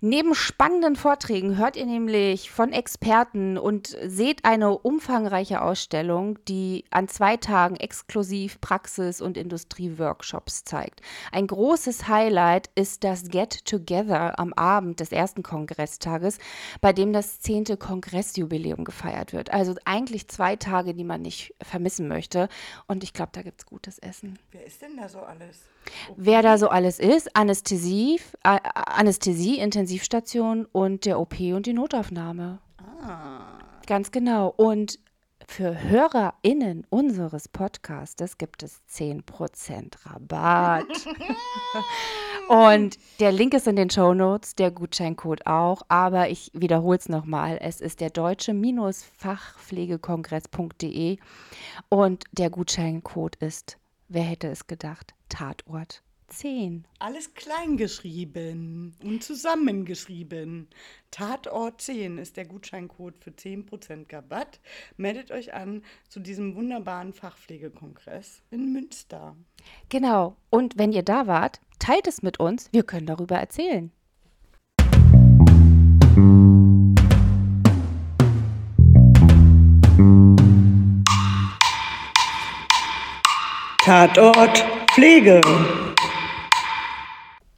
[SPEAKER 2] Neben spannenden Vorträgen hört ihr nämlich von Experten und seht eine umfangreiche Ausstellung, die an zwei Tagen exklusiv Praxis- und Industrieworkshops zeigt. Ein großes Highlight ist das Get Together am Abend des ersten Kongresstages, bei dem das zehnte Kongressjubiläum gefeiert wird. Also eigentlich zwei Tage, die man nicht vermissen möchte. Und ich glaube, da gibt es gutes Essen.
[SPEAKER 1] Wer ist denn da so alles?
[SPEAKER 2] Wer da so alles ist, Anästhesie, äh, Anästhesie, Intensivstation und der OP und die Notaufnahme. Ah. Ganz genau. Und für HörerInnen unseres Podcastes gibt es 10% Rabatt. [laughs] Und der Link ist in den Show Notes, der Gutscheincode auch. Aber ich wiederhole es nochmal. Es ist der deutsche-fachpflegekongress.de und der Gutscheincode ist, wer hätte es gedacht, Tatort 10.
[SPEAKER 1] Alles klein geschrieben und zusammengeschrieben. Tatort 10 ist der Gutscheincode für 10% Rabatt. Meldet euch an zu diesem wunderbaren Fachpflegekongress in Münster.
[SPEAKER 2] Genau. Und wenn ihr da wart, teilt es mit uns. Wir können darüber erzählen.
[SPEAKER 1] Tatort Pflege.